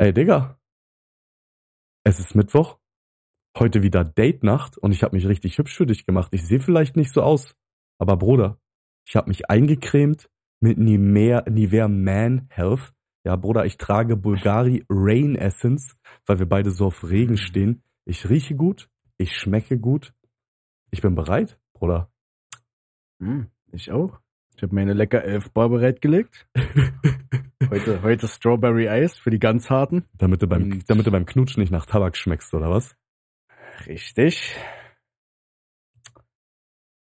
Ey, Digga. Es ist Mittwoch. Heute wieder Date-Nacht und ich habe mich richtig hübsch für dich gemacht. Ich sehe vielleicht nicht so aus, aber Bruder, ich habe mich eingecremt mit Nivea, Nivea Man Health. Ja, Bruder, ich trage Bulgari Rain Essence, weil wir beide so auf Regen stehen. Ich rieche gut, ich schmecke gut. Ich bin bereit, Bruder. Hm, ich auch. Ich habe meine lecker elf Bar bereitgelegt. heute, heute Strawberry Eis für die ganz harten. Damit du beim, damit du beim Knutschen nicht nach Tabak schmeckst, oder was? Richtig.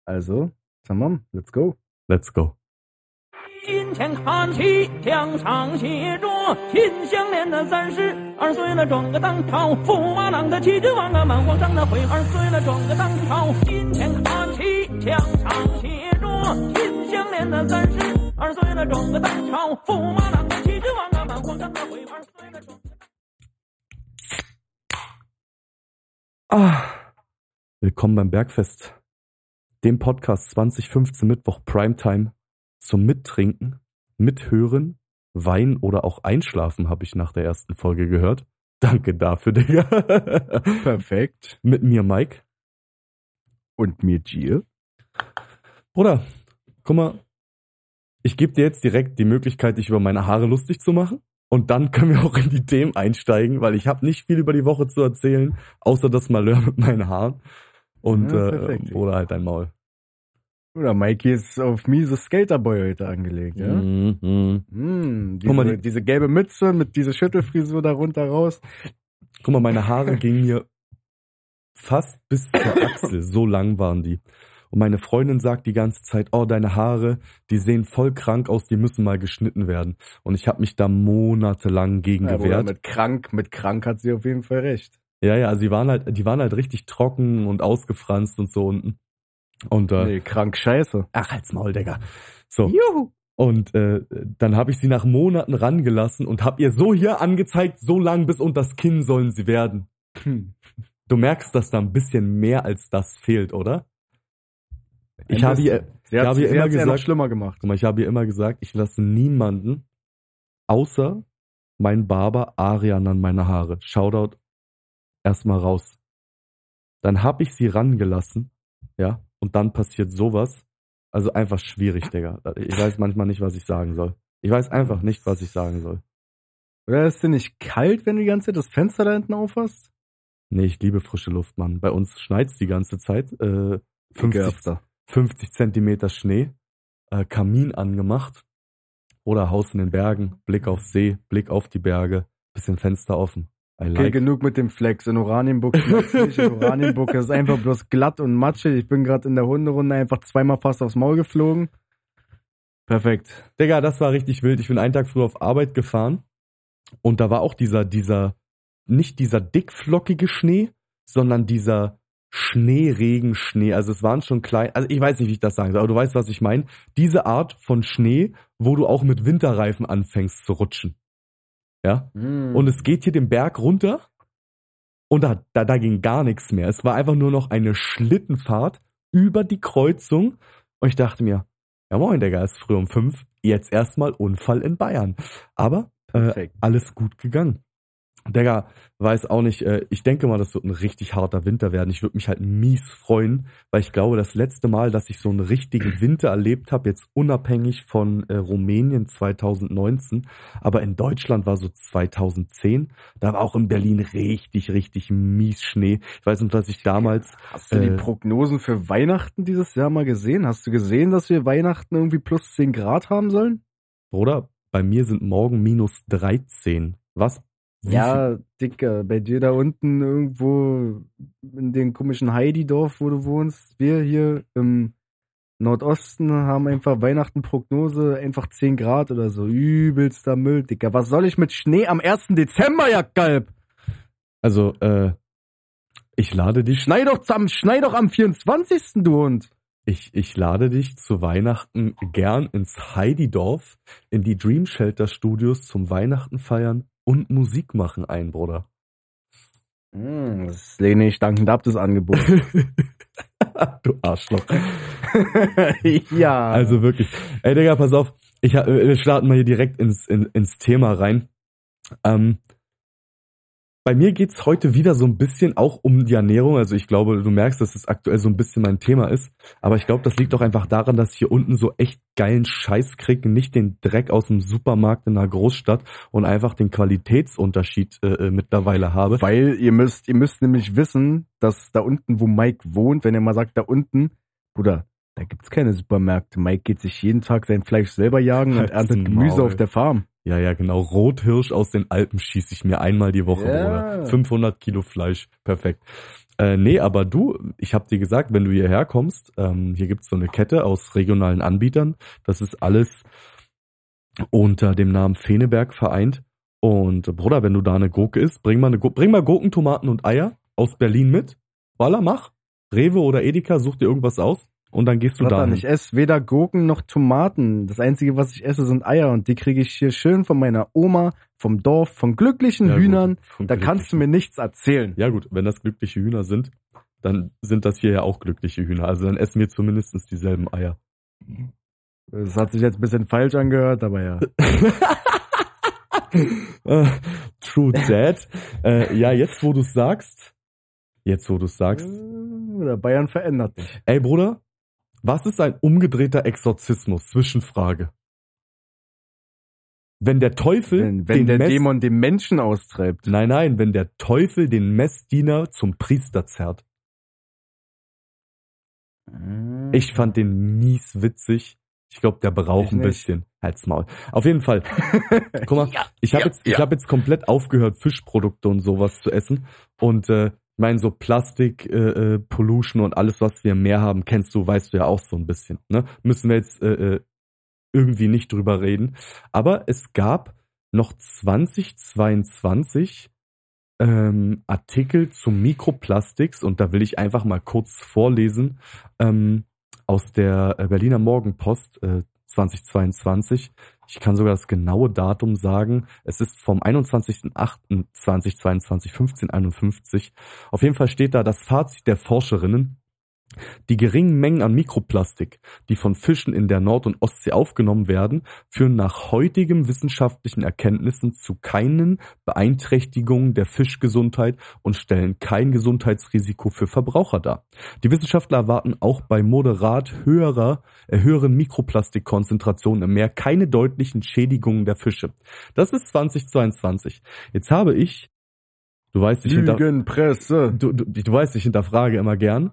Also, tamam, let's go. Let's go. 今天看起墙上写着“秦香莲的三十二岁了，转个当朝；驸马郎的七十万个满皇上的会二岁了，转个当朝。今天看起墙上写着“ 秦香莲的三十二岁了，转个当朝；驸马郎的七十万个满皇上的会二岁了，转个。 Ah, willkommen beim Bergfest, dem Podcast 2015 Mittwoch Primetime zum Mittrinken, Mithören, Weinen oder auch Einschlafen, habe ich nach der ersten Folge gehört. Danke dafür, Digga. Perfekt. Mit mir, Mike. Und mir Gier. Bruder, guck mal, ich gebe dir jetzt direkt die Möglichkeit, dich über meine Haare lustig zu machen. Und dann können wir auch in die Themen einsteigen, weil ich habe nicht viel über die Woche zu erzählen, außer das Malheur mit meinen Haaren. Und Ja, äh. Bruder, halt dein Maul. Oder Mikey ist auf miese Skaterboy heute angelegt, ja? Mhm. Hm, Guck mal, diese, die- diese gelbe Mütze mit dieser Schüttelfrisur da runter raus. Guck mal, meine Haare gingen mir fast bis zur Achsel, so lang waren die. Und meine Freundin sagt die ganze Zeit, oh, deine Haare, die sehen voll krank aus, die müssen mal geschnitten werden. Und ich habe mich da monatelang gegen Ja, gewehrt. mit krank, mit krank hat sie auf jeden Fall recht. Ja, ja, also die waren halt, die waren halt richtig trocken und ausgefranst und so unten. Und äh, Nee, krank scheiße. ach, halt's Maul, Digga. So. Juhu. Und äh, dann habe ich sie nach Monaten rangelassen und hab ihr so hier angezeigt, so lang bis unter das Kinn sollen sie werden. Hm. Du merkst, dass da ein bisschen mehr als das fehlt, oder? Ich habe ihr, ich habe ihr immer gesagt, schlimmer gemacht. mal, ich habe ihr immer gesagt, ich lasse niemanden außer mein Barber Arian an meine Haare. Shoutout erstmal raus. Dann habe ich sie rangelassen, ja, und dann passiert sowas. Also einfach schwierig, Digga. Ich weiß manchmal nicht, was ich sagen soll. Ich weiß einfach nicht, was ich sagen soll. Oder ist dir nicht kalt, wenn du die ganze Zeit das Fenster da hinten aufhast? Nee, ich liebe frische Luft, Mann. Bei uns schneit's die ganze Zeit. Äh, 50, Ekelhafter. 50 Zentimeter Schnee, äh, Kamin angemacht oder Haus in den Bergen, Blick auf See, Blick auf die Berge, bisschen Fenster offen. I Okay, like. genug mit dem Flex. In Oranienburg nicht. In Oranienburg ist einfach bloß glatt und matschig. Ich bin gerade in der Hunderunde einfach zweimal fast aufs Maul geflogen. Perfekt. Digga, das war richtig wild. Ich bin einen Tag früh auf Arbeit gefahren und da war auch dieser, dieser, nicht dieser dickflockige Schnee, sondern dieser Schneeregenschnee. Also es waren schon klein, also ich weiß nicht, wie ich das sagen soll, aber du weißt, was ich meine. Diese Art von Schnee, wo du auch mit Winterreifen anfängst zu rutschen. Ja? Und Und es geht hier den Berg runter und da, da, da ging gar nichts mehr. Es war einfach nur noch eine Schlittenfahrt über die Kreuzung und ich dachte mir, ja moin, Digga, ist früh um fünf, jetzt erstmal Unfall in Bayern. Aber äh, alles gut gegangen. Digga, weiß auch nicht, äh, ich denke mal, das wird ein richtig harter Winter werden. Ich würde mich halt mies freuen, weil ich glaube, das letzte Mal, dass ich so einen richtigen Winter erlebt habe, jetzt unabhängig von äh, Rumänien 2019, aber in Deutschland war so 2010, da war auch in Berlin richtig, richtig mies Schnee. Ich weiß noch, dass ich damals, Hast du die äh, Prognosen für Weihnachten dieses Jahr mal gesehen? Hast du gesehen, dass wir Weihnachten irgendwie plus 10 Grad haben sollen? Bruder, bei mir sind morgen minus 13. Was? Ja, Dicker, bei dir da unten irgendwo in dem komischen Heidi-Dorf, wo du wohnst, wir hier im Nordosten haben einfach Weihnachten-Prognose, einfach 10 Grad oder so. Übelster Müll, Dicker. Was soll ich mit Schnee am 1. Dezember, ja, Galb? Also, äh, ich lade dich Schnei doch am, schnei doch am 24. du Hund. Ich, ich lade dich zu Weihnachten gern ins Heidi-Dorf, in die Dream Shelter Studios zum Weihnachten feiern und Musik machen ein, Bruder. Hm, das lehne ich dankend ab, das Angebot. du Arschloch. ja. Also wirklich. Ey, Digga, pass auf. Ich, äh, wir starten mal hier direkt ins, in, ins Thema rein. Ähm, bei mir geht's heute wieder so ein bisschen auch um die Ernährung. Also ich glaube, du merkst, dass es aktuell so ein bisschen mein Thema ist. Aber ich glaube, das liegt auch einfach daran, dass ich hier unten so echt geilen Scheiß kriege. Nicht den Dreck aus dem Supermarkt in einer Großstadt und einfach den Qualitätsunterschied äh, äh, mittlerweile habe. Weil ihr müsst, ihr müsst nämlich wissen, dass da unten, wo Mike wohnt, wenn ihr mal sagt, da unten, Bruder, da gibt's keine Supermärkte. Mike geht sich jeden Tag sein Fleisch selber jagen und Halt's erntet Gemüse Maul. auf der Farm. Ja, ja, genau. Rothirsch aus den Alpen schieße ich mir einmal die Woche, Ja. Bruder. 500 Kilo Fleisch. Perfekt. Äh, nee, aber du, ich habe dir gesagt, wenn du hierher kommst, ähm, hier gibt's so eine Kette aus regionalen Anbietern. Das ist alles unter dem Namen Feneberg vereint. Und Bruder, wenn du da eine Gurke isst, bring mal, eine bring mal Gurken, Tomaten und Eier aus Berlin mit. Voila, mach. Rewe oder Edeka, such dir irgendwas aus und dann gehst du da. Ich esse weder Gurken noch Tomaten. Das Einzige, was ich esse, sind Eier. Und die kriege ich hier schön von meiner Oma, vom Dorf, von glücklichen Hühnern. Da kannst du mir nichts erzählen. Ja gut, wenn das glückliche Hühner sind, dann sind das hier ja auch glückliche Hühner. Also dann essen wir zumindest dieselben Eier. Das hat sich jetzt ein bisschen falsch angehört, aber ja. Äh, True Dad. äh, ja, jetzt wo du sagst, jetzt wo du sagst, Oder Bayern verändert dich. ey Bruder, was ist ein umgedrehter Exorzismus? Zwischenfrage. Wenn der Teufel Wenn, wenn den der Mess- Dämon den Menschen austreibt. Nein, nein, wenn der Teufel den Messdiener zum Priester zerrt. Ich fand den mies witzig. Ich glaube, der braucht ein bisschen. Halt's Maul. Auf jeden Fall. Guck mal, ich habe jetzt, ich habe jetzt komplett aufgehört, Fischprodukte und sowas zu essen. Und äh, ich meine, so Plastik, äh, äh, Pollution und alles, was wir mehr haben, kennst du, weißt du ja auch so ein bisschen. Ne? Müssen wir jetzt äh, äh, irgendwie nicht drüber reden. Aber es gab noch 2022 ähm, Artikel zu Mikroplastiks und da will ich einfach mal kurz vorlesen ähm, aus der äh, Berliner Morgenpost äh, 2022. Ich kann sogar das genaue Datum sagen. Es ist vom 21.08.2022, 1551. Auf jeden Fall steht da das Fazit der Forscherinnen. Die geringen Mengen an Mikroplastik, die von Fischen in der Nord- und Ostsee aufgenommen werden, führen nach heutigem wissenschaftlichen Erkenntnissen zu keinen Beeinträchtigungen der Fischgesundheit und stellen kein Gesundheitsrisiko für Verbraucher dar. Die Wissenschaftler erwarten auch bei moderat höherer, äh, höheren Mikroplastikkonzentrationen im Meer keine deutlichen Schädigungen der Fische. Das ist 2022. Jetzt habe ich, du weißt, ich Lügenpresse. du, du, du weißt, ich hinterfrage immer gern,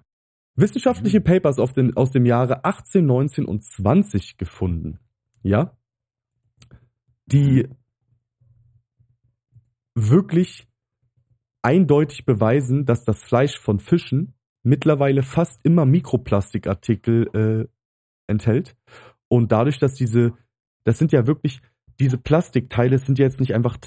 wissenschaftliche Papers auf dem, aus dem Jahre 18, 19 und 20 gefunden. Ja? Die wirklich eindeutig beweisen, dass das Fleisch von Fischen mittlerweile fast immer Mikroplastikartikel äh, enthält. Und dadurch, dass diese, das sind ja wirklich, diese Plastikteile sind jetzt nicht einfach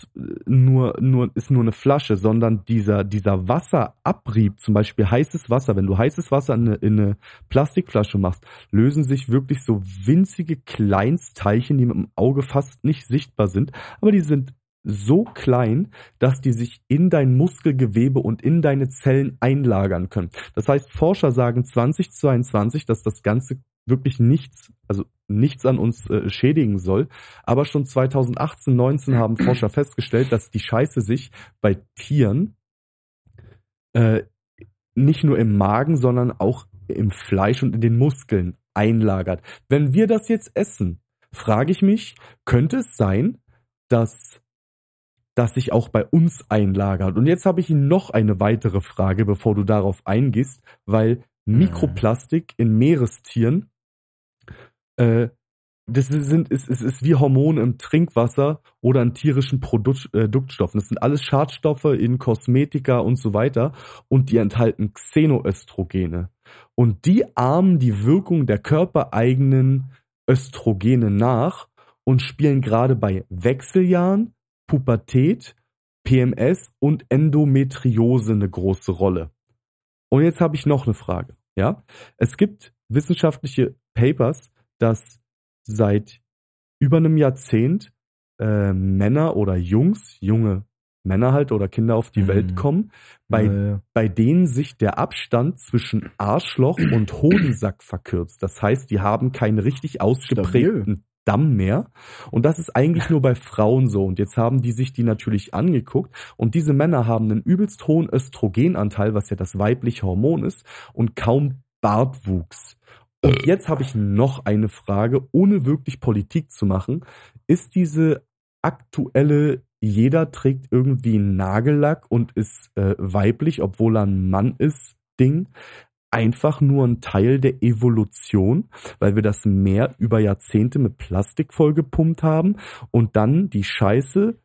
nur, nur, ist nur eine Flasche, sondern dieser, dieser Wasserabrieb, zum Beispiel heißes Wasser, wenn du heißes Wasser in eine, in eine Plastikflasche machst, lösen sich wirklich so winzige Kleinstteilchen, die mit dem Auge fast nicht sichtbar sind, aber die sind so klein, dass die sich in dein Muskelgewebe und in deine Zellen einlagern können. Das heißt, Forscher sagen 2022, dass das Ganze wirklich nichts, also nichts an uns äh, schädigen soll. Aber schon 2018, 19 haben Forscher festgestellt, dass die Scheiße sich bei Tieren äh, nicht nur im Magen, sondern auch im Fleisch und in den Muskeln einlagert. Wenn wir das jetzt essen, frage ich mich, könnte es sein, dass das sich auch bei uns einlagert? Und jetzt habe ich Ihnen noch eine weitere Frage, bevor du darauf eingehst, weil Mikroplastik in Meerestieren äh, das sind, ist, ist, ist wie Hormone im Trinkwasser oder in tierischen Produkt, äh, Duktstoffen. Das sind alles Schadstoffe in Kosmetika und so weiter und die enthalten Xenoöstrogene. Und die ahmen die Wirkung der körpereigenen Östrogene nach und spielen gerade bei Wechseljahren, Pubertät, PMS und Endometriose eine große Rolle. Und jetzt habe ich noch eine Frage. Ja, es gibt wissenschaftliche Papers, dass seit über einem Jahrzehnt äh, Männer oder Jungs, junge Männer halt oder Kinder auf die Mhm. Welt kommen, bei, Ja, ja. bei denen sich der Abstand zwischen Arschloch und Hodensack verkürzt. Das heißt, die haben keinen richtig ausgeprägten Damm mehr. Und das ist eigentlich nur bei Frauen so. Und jetzt haben die sich die natürlich angeguckt. Und diese Männer haben einen übelst hohen Östrogenanteil, was ja das weibliche Hormon ist, und kaum Bartwuchs. Und jetzt habe ich noch eine Frage, ohne wirklich Politik zu machen. Ist diese aktuelle, jeder trägt irgendwie einen Nagellack und ist äh, weiblich, obwohl er ein Mann ist, Ding, einfach nur ein Teil der Evolution, weil wir das Meer über Jahrzehnte mit Plastik vollgepumpt haben und dann die Scheiße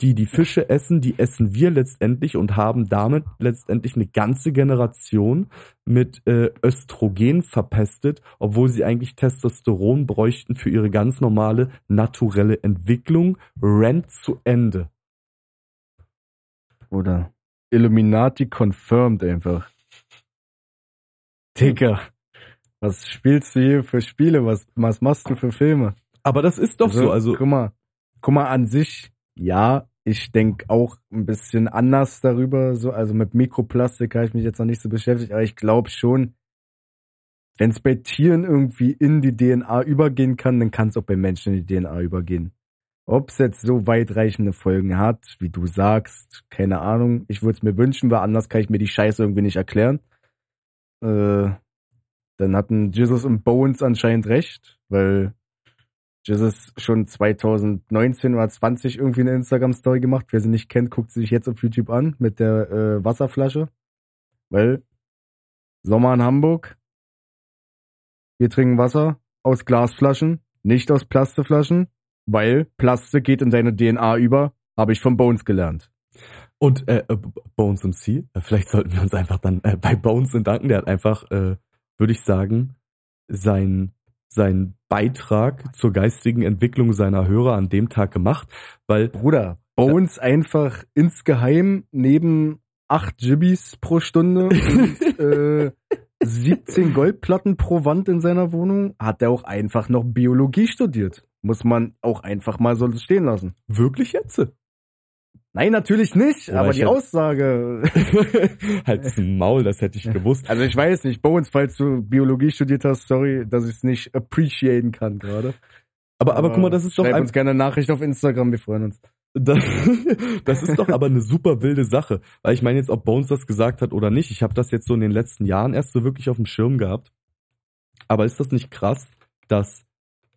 die die Fische essen, die essen wir letztendlich und haben damit letztendlich eine ganze Generation mit äh, Östrogen verpestet, obwohl sie eigentlich Testosteron bräuchten für ihre ganz normale naturelle Entwicklung. Rent zu Ende. Oder Illuminati confirmed einfach. Digga, was spielst du hier für Spiele? Was, was machst du für Filme? Aber das ist doch also, so. Also guck mal, guck mal an sich. Ja, ich denk auch ein bisschen anders darüber. So, also mit Mikroplastik habe ich mich jetzt noch nicht so beschäftigt, aber ich glaube schon, wenn es bei Tieren irgendwie in die DNA übergehen kann, dann kann es auch bei Menschen in die DNA übergehen. Ob es jetzt so weitreichende Folgen hat, wie du sagst, keine Ahnung. Ich würde es mir wünschen, weil anders kann ich mir die Scheiße irgendwie nicht erklären. Äh, dann hatten Jesus und Bones anscheinend recht, weil Jesus schon 2019 oder 20 irgendwie eine Instagram-Story gemacht. Wer sie nicht kennt, guckt sie sich jetzt auf YouTube an mit der äh, Wasserflasche. Weil Sommer in Hamburg. Wir trinken Wasser aus Glasflaschen, nicht aus Plastikflaschen, weil Plastik geht in deine DNA über, habe ich von Bones gelernt. Und äh, äh Bones und C, äh, vielleicht sollten wir uns einfach dann äh, bei Bones danken. Der hat einfach, äh, würde ich sagen, sein sein Beitrag zur geistigen Entwicklung seiner Hörer an dem Tag gemacht, weil Bruder, Bones einfach insgeheim neben acht Gibbys pro Stunde und äh, 17 Goldplatten pro Wand in seiner Wohnung hat er auch einfach noch Biologie studiert. Muss man auch einfach mal so stehen lassen. Wirklich jetzt? Nein, natürlich nicht, Oder aber die hätte- Aussage. Halt's Maul, das hätte ich gewusst. Also ich weiß nicht, Bones, falls du Biologie studiert hast, sorry, dass ich es nicht appreciaten kann gerade. Aber, aber guck mal, das ist doch Schreib ein, uns gerne eine Nachricht auf Instagram, wir freuen uns. das, das ist doch aber eine super wilde Sache. Weil ich meine jetzt, ob Bones das gesagt hat oder nicht, ich habe das jetzt so in den letzten Jahren erst so wirklich auf dem Schirm gehabt. Aber ist das nicht krass, dass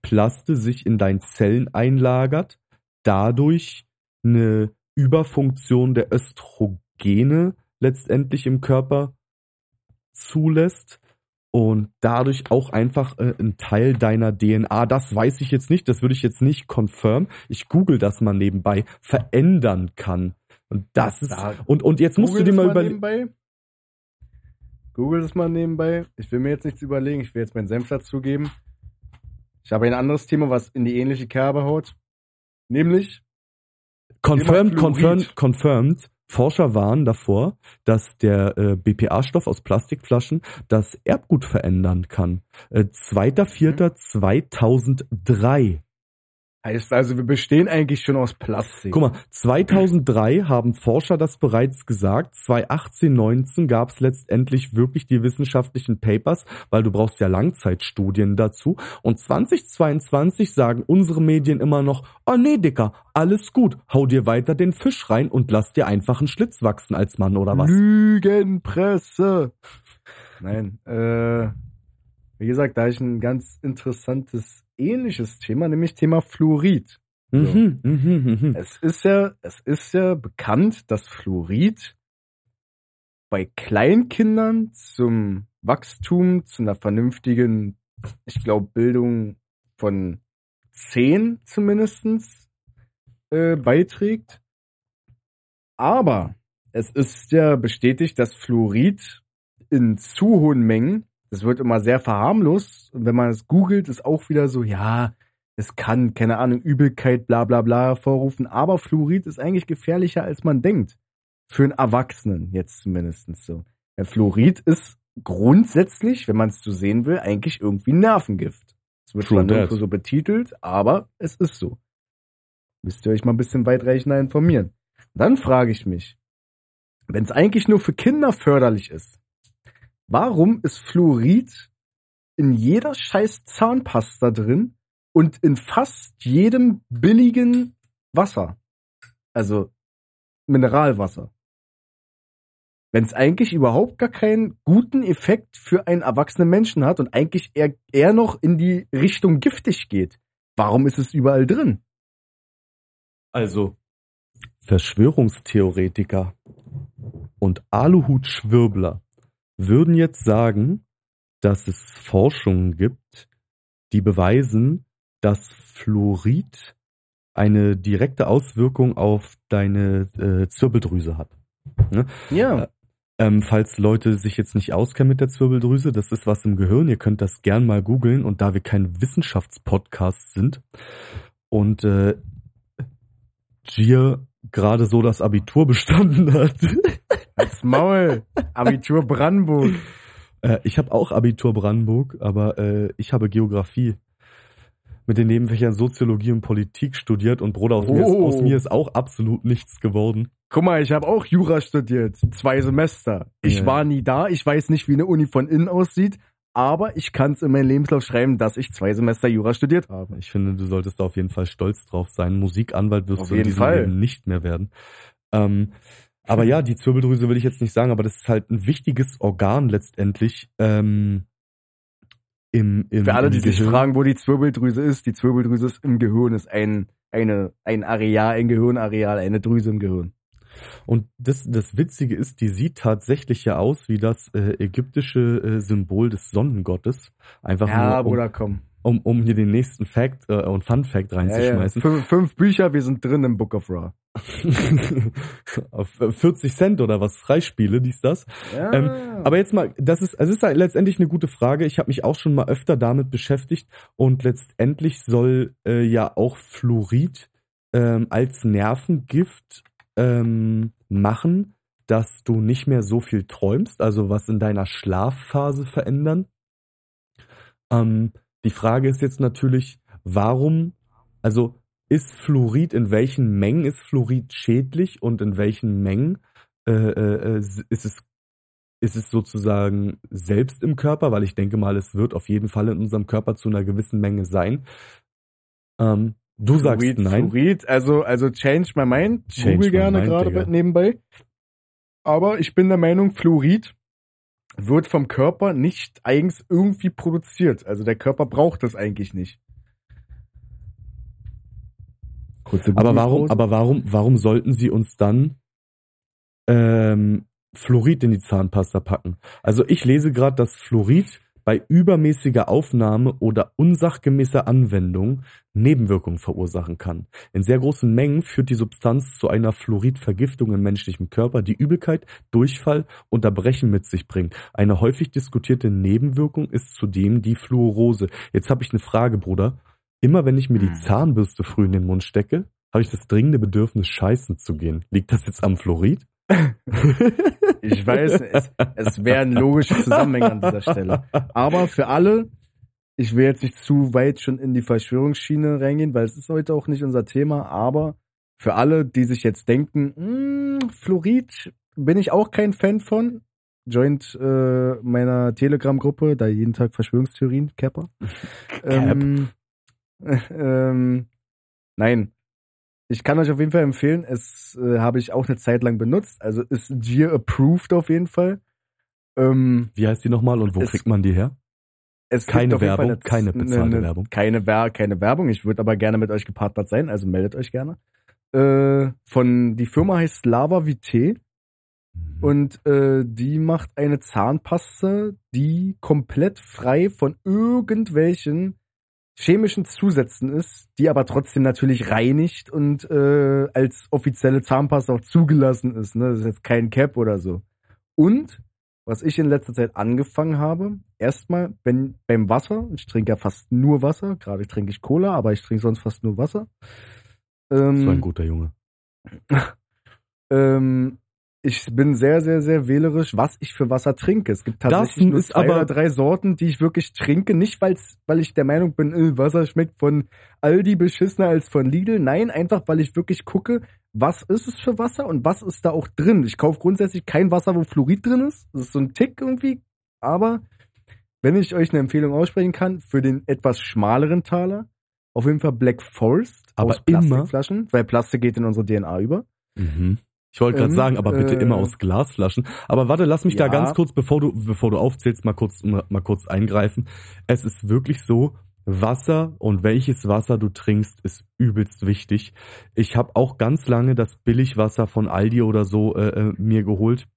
Plaste sich in deinen Zellen einlagert, dadurch eine Überfunktion der Östrogene letztendlich im Körper zulässt und dadurch auch einfach äh, ein Teil deiner DNA, das weiß ich jetzt nicht, das würde ich jetzt nicht confirm, ich google das mal nebenbei, verändern kann. Und das ist, Da- und, und jetzt musst du dir mal überlegen. Google das mal nebenbei. Ich will mir jetzt nichts überlegen, ich will jetzt meinen Senf dazugeben. Ich habe ein anderes Thema, was in die ähnliche Kerbe haut. Nämlich, confirmed, confirmed, confirmed, Forscher warnen davor, dass der äh, BPA-Stoff aus Plastikflaschen das Erbgut verändern kann. Äh, 2.4.2003. heißt also, wir bestehen eigentlich schon aus Plastik. Guck mal, 2003 haben Forscher das bereits gesagt. 2018, 19 gab es letztendlich wirklich die wissenschaftlichen Papers, weil du brauchst ja Langzeitstudien dazu. Und 2022 sagen unsere Medien immer noch, oh nee, Dicker, alles gut, hau dir weiter den Fisch rein und lass dir einfach einen Schlitz wachsen als Mann oder was? Lügenpresse. Nein, äh, wie gesagt, da ich ein ganz interessantes, ähnliches Thema, nämlich Thema Fluorid. Mhm, mhm, mhm. Es ist ja, es ist ja bekannt, dass Fluorid bei Kleinkindern zum Wachstum, zu einer vernünftigen, ich glaube, Bildung von zehn zumindestens äh, beiträgt. Aber es ist ja bestätigt, dass Fluorid in zu hohen Mengen, das wird immer sehr verharmlost. Und wenn man es googelt, ist auch wieder so, ja, es kann, keine Ahnung, Übelkeit, bla bla bla vorrufen, aber Fluorid ist eigentlich gefährlicher, als man denkt. Für einen Erwachsenen jetzt zumindest so. Ja, Fluorid ist grundsätzlich, wenn man es so sehen will, eigentlich irgendwie ein Nervengift. Es wird True zwar nirgendwo so betitelt, aber es ist so. Müsst ihr euch mal ein bisschen weitreichender informieren. Dann frage ich mich, wenn es eigentlich nur für Kinder förderlich ist, warum ist Fluorid in jeder scheiß Zahnpasta drin und in fast jedem billigen Wasser. Also Mineralwasser. Wenn es eigentlich überhaupt gar keinen guten Effekt für einen erwachsenen Menschen hat und eigentlich eher, eher noch in die Richtung giftig geht. Warum ist es überall drin? Also, Verschwörungstheoretiker und Aluhutschwirbler würden jetzt sagen, dass es Forschungen gibt, die beweisen, dass Fluorid eine direkte Auswirkung auf deine äh, Zirbeldrüse hat. Ne? Ja. Äh, ähm, falls Leute sich jetzt nicht auskennen mit der Zirbeldrüse, das ist was im Gehirn. Ihr könnt das gern mal googeln. Und da wir kein Wissenschaftspodcast sind und äh, Gier gerade so das Abitur bestanden hat. Als Maul. Abitur Brandenburg. äh, ich habe auch Abitur Brandenburg, aber äh, ich habe Geografie mit den Nebenfächern Soziologie und Politik studiert und Bruder, aus, mir, ist, Oh. aus mir ist auch absolut nichts geworden. Guck mal, ich habe auch Jura studiert. Zwei Semester. Ich Ja. war nie da. Ich weiß nicht, wie eine Uni von innen aussieht. Aber ich kann es in meinen Lebenslauf schreiben, dass ich zwei Semester Jura studiert habe. Ich finde, du solltest da auf jeden Fall stolz drauf sein. Musikanwalt wirst Auf du in jeden diesem Fall. Leben nicht mehr werden. Ähm, aber ja, die Zirbeldrüse will ich jetzt nicht sagen, aber das ist halt ein wichtiges Organ letztendlich. Ähm, im, im, Für alle, die sich fragen, wo die Zwirbeldrüse ist, die Zwirbeldrüse ist im Gehirn, ist ein, eine, ein Areal, ein Gehirnareal, eine Drüse im Gehirn. Und das, das Witzige ist, die sieht tatsächlich ja aus wie das äh, ägyptische äh, Symbol des Sonnengottes. Einfach Ja, nur, um, Bruder, komm. um, um hier den nächsten Fact äh, und Fun Fact Ja, ja. reinzuschmeißen. Fünf, fünf Bücher, wir sind drin im Book of Ra. Auf 40 Cent oder was, Freispiele, dies, das. Ja. Ähm, aber jetzt mal, das ist, es ist halt letztendlich eine gute Frage. Ich habe mich auch schon mal öfter damit beschäftigt und letztendlich soll äh, ja auch Fluorid ähm, als Nervengift ähm, machen, dass du nicht mehr so viel träumst, also was in deiner Schlafphase verändern. Ähm, die Frage ist jetzt natürlich, warum, also ist Fluorid, in welchen Mengen ist Fluorid schädlich und in welchen Mengen äh, äh, äh, ist es ist es sozusagen selbst im Körper, weil ich denke mal, es wird auf jeden Fall in unserem Körper zu einer gewissen Menge sein. Ähm, du sagst Fluorid, nein. Fluorid, also, also change my mind. Change Google gerne mind, gerade Digga. bei- nebenbei. Aber ich bin der Meinung, Fluorid wird vom Körper nicht eigens irgendwie produziert. Also der Körper braucht das eigentlich nicht. Aber warum, aber warum, warum sollten sie uns dann ähm, Fluorid in die Zahnpasta packen? Also ich lese gerade, dass Fluorid bei übermäßiger Aufnahme oder unsachgemäßer Anwendung Nebenwirkungen verursachen kann. In sehr großen Mengen führt die Substanz zu einer Fluoridvergiftung im menschlichen Körper, die Übelkeit, Durchfall und Erbrechen mit sich bringt. Eine häufig diskutierte Nebenwirkung ist zudem die Fluorose. Jetzt habe ich eine Frage, Bruder. Immer wenn ich mir die Hm. Zahnbürste früh in den Mund stecke, habe ich das dringende Bedürfnis, scheißen zu gehen. Liegt das jetzt am Fluorid? Ich weiß, es, es wären logische Zusammenhänge an dieser Stelle. Aber für alle, ich will jetzt nicht zu weit schon in die Verschwörungsschiene reingehen, weil es ist heute auch nicht unser Thema, aber für alle, die sich jetzt denken, "Hm, Fluorid bin ich auch kein Fan von, joint äh, meiner Telegram-Gruppe, da jeden Tag Verschwörungstheorien, Capper. Ähm, ähm, nein. Ich kann euch auf jeden Fall empfehlen, es äh, habe ich auch eine Zeit lang benutzt, also ist Gear approved auf jeden Fall. Ähm, Wie heißt die nochmal und wo Es- kriegt man die her? es Keine Werbung, keine bezahlte Werbung. Keine, Wer keine Werbung, ich würde aber gerne mit euch gepartnert sein, also meldet euch gerne. Äh, von, die Firma heißt Lava Vitae und äh, die macht eine Zahnpasta, die komplett frei von irgendwelchen chemischen Zusätzen ist, die aber trotzdem natürlich reinigt und äh, als offizielle Zahnpasta auch zugelassen ist. Ne? Das ist jetzt kein Cap oder so. Und was ich in letzter Zeit angefangen habe, erstmal, wenn beim Wasser, ich trinke ja fast nur Wasser, gerade trinke ich Cola, aber ich trinke sonst fast nur Wasser. Ähm, So ein guter Junge. ähm, ich bin sehr, sehr, sehr wählerisch, was ich für Wasser trinke. Es gibt tatsächlich Das nur zwei aber- oder drei Sorten, die ich wirklich trinke. Nicht, weil's, weil ich der Meinung bin, äh, Wasser schmeckt von Aldi beschissener als von Lidl. Nein, einfach, weil ich wirklich gucke, was ist es für Wasser und was ist da auch drin. Ich kaufe grundsätzlich kein Wasser, wo Fluorid drin ist. Das ist so ein Tick irgendwie. Aber wenn ich euch eine Empfehlung aussprechen kann, für den etwas schmaleren Taler, Auf jeden Fall Black Forest Aber aus immer- Plastikflaschen, weil Plastik geht in unsere DNA über. Mhm. Ich wollte gerade Ähm, sagen, aber bitte äh, immer aus Glasflaschen. Aber warte, lass mich da Ja. ganz kurz, bevor du, bevor du aufzählst, mal kurz, mal kurz eingreifen. Es ist wirklich so, Wasser und welches Wasser du trinkst, ist übelst wichtig. Ich habe auch ganz lange das Billigwasser von Aldi oder so äh, äh, mir geholt.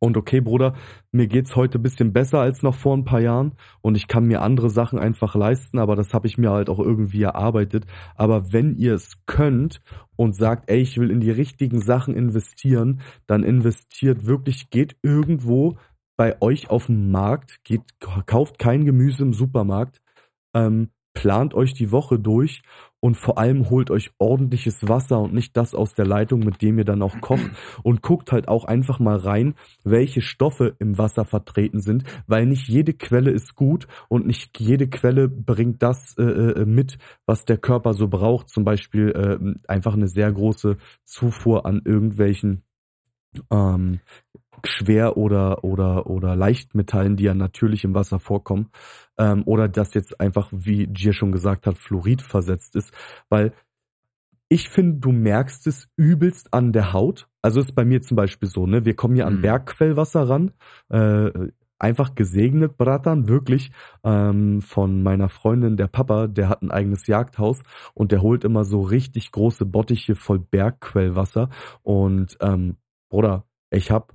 Und okay, Bruder, mir geht's heute bisschen besser als noch vor ein paar Jahren und ich kann mir andere Sachen einfach leisten, aber das habe ich mir halt auch irgendwie erarbeitet. Aber wenn ihr es könnt und sagt, ey, ich will in die richtigen Sachen investieren, dann investiert wirklich, geht irgendwo bei euch auf den Markt, geht, kauft kein Gemüse im Supermarkt, ähm, plant euch die Woche durch und vor allem holt euch ordentliches Wasser und nicht das aus der Leitung, mit dem ihr dann auch kocht und guckt halt auch einfach mal rein, welche Stoffe im Wasser vertreten sind, weil nicht jede Quelle ist gut und nicht jede Quelle bringt das äh, äh, mit, was der Körper so braucht. Zum Beispiel äh, einfach eine sehr große Zufuhr an irgendwelchen ähm, Schwer- oder, oder, oder Leichtmetallen, die ja natürlich im Wasser vorkommen, ähm, oder das jetzt einfach, wie Gier schon gesagt hat, Fluorid versetzt ist, weil ich finde, du merkst es übelst an der Haut. Also ist bei mir zum Beispiel so, ne, wir kommen hier an Mhm. Bergquellwasser ran, äh, einfach gesegnet, Bratan, wirklich, ähm, von meiner Freundin, der Papa, der hat ein eigenes Jagdhaus und der holt immer so richtig große Bottiche voll Bergquellwasser und, ähm, Bruder, ich habe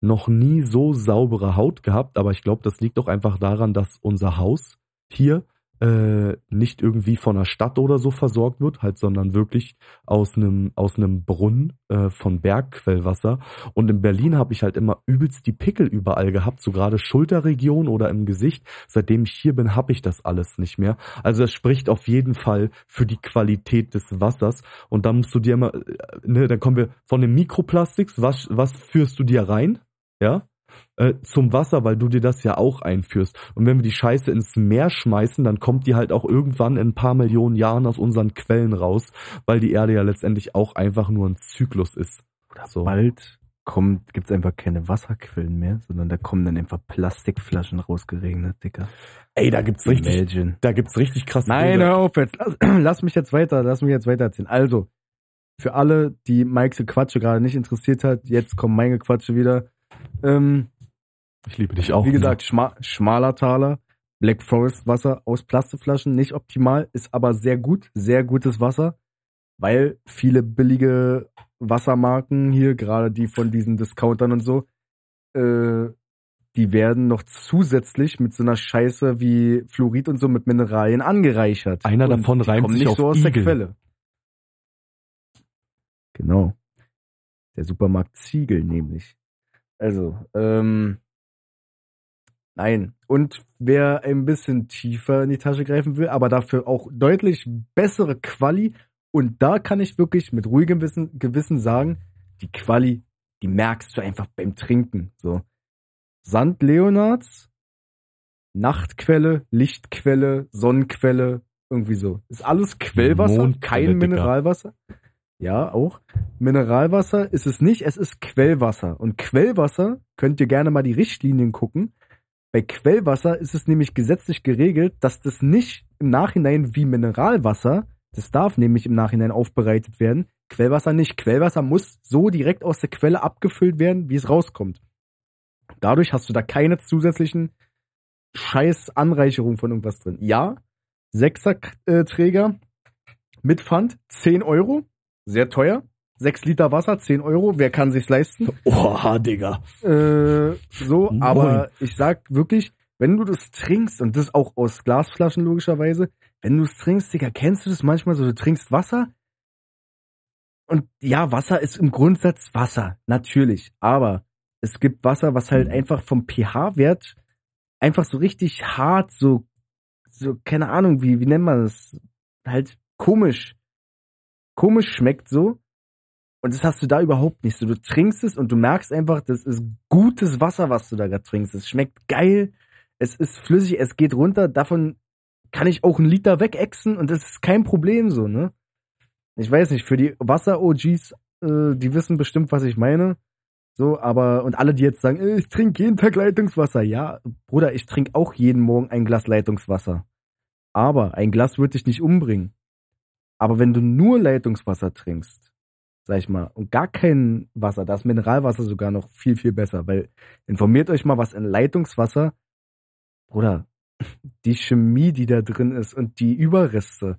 noch nie so saubere Haut gehabt, aber ich glaube, das liegt doch einfach daran, dass unser Haus hier äh, nicht irgendwie von der Stadt oder so versorgt wird, halt, sondern wirklich aus einem aus einem Brunnen äh, von Bergquellwasser. Und in Berlin habe ich halt immer übelst die Pickel überall gehabt, so gerade Schulterregion oder im Gesicht. Seitdem ich hier bin, habe ich das alles nicht mehr. Also es spricht auf jeden Fall für die Qualität des Wassers. Und da musst du dir immer, äh, ne, dann kommen wir von den Mikroplastiks, was was führst du dir rein? Ja, äh, zum Wasser, weil du dir das ja auch einführst. Und wenn wir die Scheiße ins Meer schmeißen, dann kommt die halt auch irgendwann in ein paar Millionen Jahren aus unseren Quellen raus, weil die Erde ja letztendlich auch einfach nur ein Zyklus ist. So. Bald kommt, gibt's einfach keine Wasserquellen mehr, sondern da kommen dann einfach Plastikflaschen rausgeregnet, Dicker. Ey, da gibt's richtig, Imagine. da gibt's richtig krasse Nein, Bilder. hör auf jetzt. Lass, lass mich jetzt weiter, lass mich jetzt weiter erzählen. Also, für alle, die Mikes Gequatsche gerade nicht interessiert hat, jetzt kommen meine Gequatsche wieder. Ähm, Ich liebe dich auch. wie gesagt, schma schmaler Taler, Black Forest Wasser aus Plastikflaschen, nicht optimal, ist aber sehr gut, sehr gutes Wasser, weil viele billige Wassermarken hier, gerade die von diesen Discountern und so, äh, die werden noch zusätzlich mit so einer Scheiße wie Fluorid und so mit Mineralien angereichert. Einer Und davon reimt sich nicht auf so aus der Igel. Quelle. Genau. Der Supermarkt Ziegel nämlich. Also, ähm, nein. Und wer ein bisschen tiefer in die Tasche greifen will, aber dafür auch deutlich bessere Quali, und da kann ich wirklich mit ruhigem Wissen, Gewissen sagen, die Quali, die merkst du einfach beim Trinken. So. Sand Leonards, Nachtquelle, Lichtquelle, Sonnenquelle, irgendwie so. Ist alles Quellwasser, Mondquelle, kein. Mineralwasser. Ja, auch. Mineralwasser ist es nicht, es ist Quellwasser. Und Quellwasser könnt ihr gerne mal die Richtlinien gucken. Bei Quellwasser ist es nämlich gesetzlich geregelt, dass das nicht im Nachhinein wie Mineralwasser, das darf nämlich im Nachhinein aufbereitet werden. Quellwasser nicht. Quellwasser muss so direkt aus der Quelle abgefüllt werden, wie es rauskommt. Dadurch hast du da keine zusätzlichen scheiß Anreicherung von irgendwas drin. Ja, Sechser-Träger mit Pfand, 10 Euro, sehr teuer. 6 Liter Wasser, 10 Euro, wer kann sich's leisten? Oha, Digga. Äh, so, Moin. aber ich sag wirklich, wenn du das trinkst, und das auch aus Glasflaschen logischerweise, wenn du es trinkst, Digga, kennst du das manchmal so, du trinkst Wasser? Und ja, Wasser ist im Grundsatz Wasser, natürlich, aber es gibt Wasser, was halt einfach vom pH-Wert einfach so richtig hart, so, so, keine Ahnung, wie, wie nennt man das? Halt komisch, komisch schmeckt so. Und das hast du da überhaupt nicht so. Du trinkst es und du merkst einfach, das ist gutes Wasser, was du da gerade trinkst. Es schmeckt geil, es ist flüssig, es geht runter. Davon kann ich auch einen Liter wegexen und das ist kein Problem so, ne? Ich weiß nicht, für die Wasser-OGs, äh, die wissen bestimmt, was ich meine. So, aber, und alle, die jetzt sagen, äh, ich trinke jeden Tag Leitungswasser. Ja, Bruder, ich trinke auch jeden Morgen ein Glas Leitungswasser. Aber ein Glas wird dich nicht umbringen. Aber wenn du nur Leitungswasser trinkst, sag ich mal, und gar kein Wasser, da ist Mineralwasser sogar noch viel, viel besser, weil informiert euch mal, was in Leitungswasser, Bruder, die Chemie, die da drin ist und die Überreste.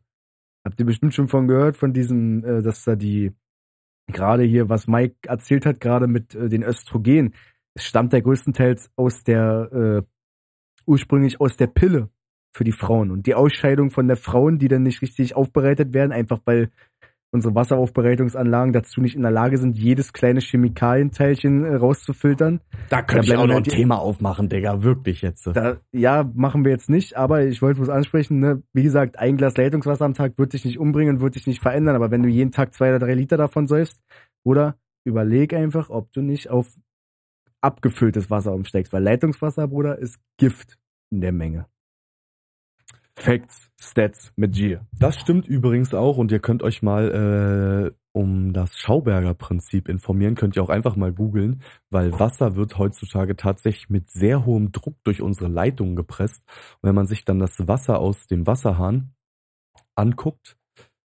Habt ihr bestimmt schon von gehört, von diesen, äh, dass da die, gerade hier, was Mike erzählt hat, gerade mit äh, den Östrogen, es stammt ja größtenteils aus der, äh, ursprünglich aus der Pille für die Frauen. Und die Ausscheidung von der Frauen, die dann nicht richtig aufbereitet werden, einfach weil unsere Wasseraufbereitungsanlagen dazu nicht in der Lage sind, jedes kleine Chemikalienteilchen äh, rauszufiltern. Da könnte Da ich auch noch ein Thema aufmachen, Digga. Wirklich jetzt. Da, ja, machen wir jetzt nicht, aber ich wollte bloß ansprechen, ne? wie gesagt, ein Glas Leitungswasser am Tag wird dich nicht umbringen, wird dich nicht verändern, aber wenn du jeden Tag zwei oder drei Liter davon säufst, oder überleg einfach, ob du nicht auf abgefülltes Wasser umsteigst, weil Leitungswasser, Bruder, ist Gift in der Menge. Facts, Stats mit Gier. Das stimmt übrigens auch und ihr könnt euch mal äh, um das Schauberger Prinzip informieren, könnt ihr auch einfach mal googeln, weil Wasser wird heutzutage tatsächlich mit sehr hohem Druck durch unsere Leitungen gepresst. Und wenn man sich dann das Wasser aus dem Wasserhahn anguckt,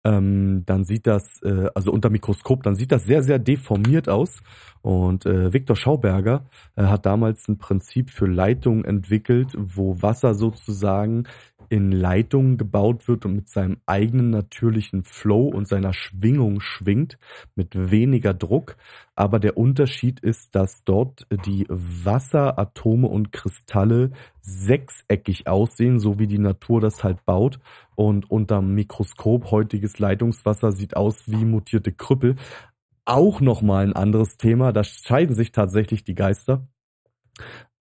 ähm, dann sieht das, äh, also unter Mikroskop, dann sieht das sehr, sehr deformiert aus. Und äh, Viktor Schauberger äh, hat damals ein Prinzip für Leitungen entwickelt, wo Wasser sozusagen in Leitungen gebaut wird und mit seinem eigenen natürlichen Flow und seiner Schwingung schwingt, mit weniger Druck. Aber der Unterschied ist, dass dort die Wasseratome und Kristalle sechseckig aussehen, so wie die Natur das halt baut. Und unterm Mikroskop heutiges Leitungswasser sieht aus wie mutierte Krüppel. Auch nochmal ein anderes Thema, da scheiden sich tatsächlich die Geister.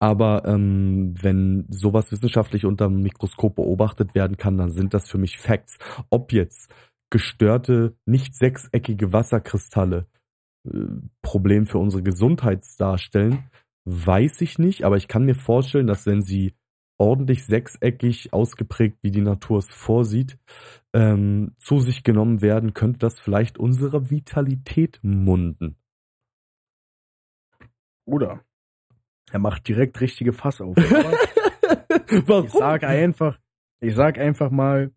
Aber ähm, wenn sowas wissenschaftlich unter dem Mikroskop beobachtet werden kann, dann sind das für mich Facts. Ob jetzt gestörte, nicht sechseckige Wasserkristalle äh, Problem für unsere Gesundheit darstellen, weiß ich nicht. Aber ich kann mir vorstellen, dass wenn sie ordentlich sechseckig ausgeprägt, wie die Natur es vorsieht, ähm, zu sich genommen werden, könnte das vielleicht unsere Vitalität munden. Oder? Er macht direkt richtige Fass auf. Warum? ich sag einfach, ich sag einfach mal,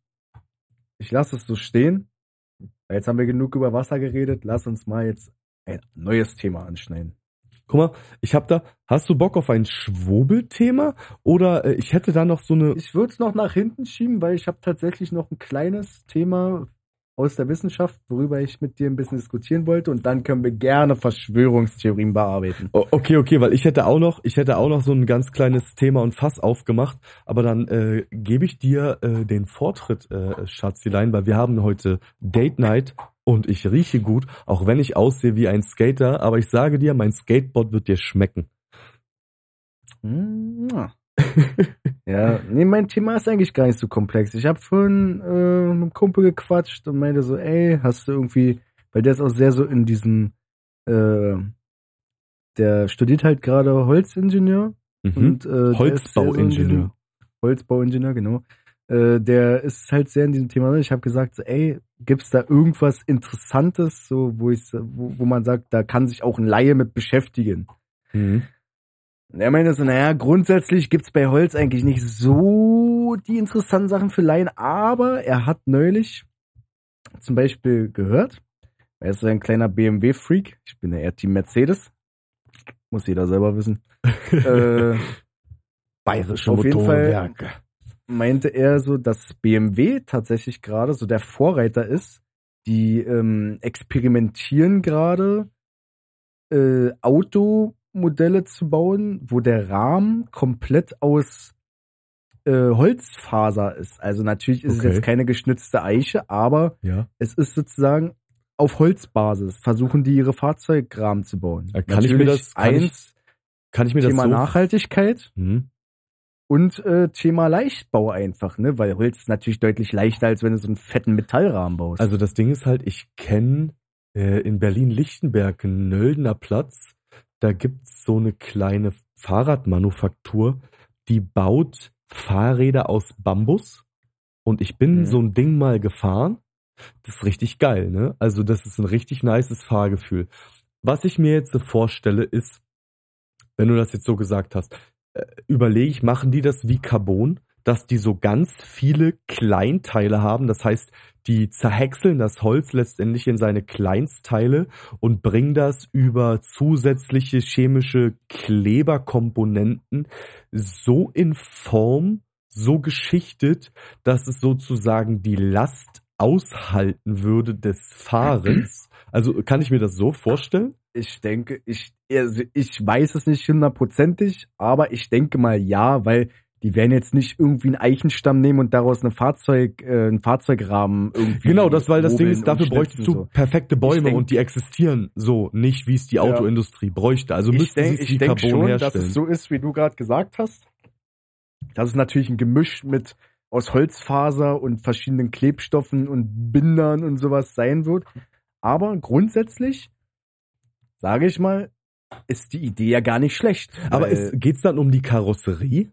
ich lasse es so stehen. Jetzt haben wir genug über Wasser geredet. Lass uns mal jetzt ein neues Thema anschneiden. Guck mal, ich hab da, hast du Bock auf ein Schwurbelthema? Oder äh, ich hätte da noch so eine, Ich würde es noch nach hinten schieben, weil ich habe tatsächlich noch ein kleines Thema aus der Wissenschaft, worüber ich mit dir ein bisschen diskutieren wollte. Und dann können wir gerne Verschwörungstheorien bearbeiten. Okay, okay, weil ich hätte auch noch, ich hätte auch noch so ein ganz kleines Thema und Fass aufgemacht, aber dann äh, gebe ich dir äh, den Vortritt, äh, Schatzilein, weil wir haben heute Date Night und ich rieche gut, auch wenn ich aussehe wie ein Skater, aber ich sage dir, mein Skateboard wird dir schmecken. Hm, ja. nee, mein Thema ist eigentlich gar nicht so komplex. Ich habe vorhin äh, mit einem Kumpel gequatscht und meinte so, ey, hast du irgendwie, weil der ist auch sehr so in diesem, äh, der studiert halt gerade Holzingenieur Mhm. und äh, so Holzbauingenieur. diesem- Holzbauingenieur, genau. Äh, der ist halt sehr in diesem Thema drin. Ich habe gesagt, so, ey, gibt's da irgendwas Interessantes, so wo ich, wo, wo man sagt, da kann sich auch ein Laie mit beschäftigen. Mhm. Und Er meinte so, naja, grundsätzlich gibt's bei Holz eigentlich nicht so die interessanten Sachen für Laien, aber er hat neulich zum Beispiel gehört, er ist so ein kleiner BMW-Freak, ich bin ja eher Team Mercedes, muss jeder selber wissen, äh, Bayerische Auf jeden Fall- meinte er so, dass BMW tatsächlich gerade so der Vorreiter ist, die ähm, experimentieren gerade äh, Automodelle zu bauen, wo der Rahmen komplett aus äh, Holzfaser ist. Also natürlich ist Okay. es jetzt keine geschnitzte Eiche, aber Ja. es ist sozusagen auf Holzbasis. Versuchen die ihre Fahrzeugrahmen zu bauen. Ja, kann ich mir Natürlich das- kann ich- eins Kann ich mir Thema das so Nachhaltigkeit Mhm. und äh, Thema Leichtbau einfach, ne? Weil Holz ist natürlich deutlich leichter, als wenn du so einen fetten Metallrahmen baust. Also das Ding ist halt, ich kenne äh, in Berlin-Lichtenberg einen Nöldener Platz. Da gibt's so eine kleine Fahrradmanufaktur, die baut Fahrräder aus Bambus. Und ich bin Mhm. so ein Ding mal gefahren. Das ist richtig geil, ne? Also das ist ein richtig nices Fahrgefühl. Was ich mir jetzt so vorstelle, ist, wenn du das jetzt so gesagt hast, äh, überlege ich, machen die das wie Carbon, dass die so ganz viele Kleinteile haben. Das heißt, die zerhäckseln das Holz letztendlich in seine Kleinstteile und bringen das über zusätzliche chemische Kleberkomponenten so in Form, so geschichtet, dass es sozusagen die Last aushalten würde des Fahrens. Also kann ich mir das so vorstellen? Ich denke, ich, also ich weiß es nicht hundertprozentig, aber ich denke mal ja, weil die werden jetzt nicht irgendwie einen Eichenstamm nehmen und daraus eine Fahrzeug, äh, einen Fahrzeugrahmen irgendwie. Genau, das, weil das Ding ist, dafür bräuchtest du so. perfekte Bäume denk- und die existieren so nicht, wie es die Ja. Autoindustrie bräuchte. Also ich müssten sie denke es wie Carbon schon, herstellen. dass es so ist, wie du gerade gesagt hast. Dass es natürlich ein Gemisch mit aus Holzfaser und verschiedenen Klebstoffen und Bindern und sowas sein wird. Aber grundsätzlich, sage ich mal, ist die Idee ja gar nicht schlecht. Aber weil- es, geht's dann um die Karosserie?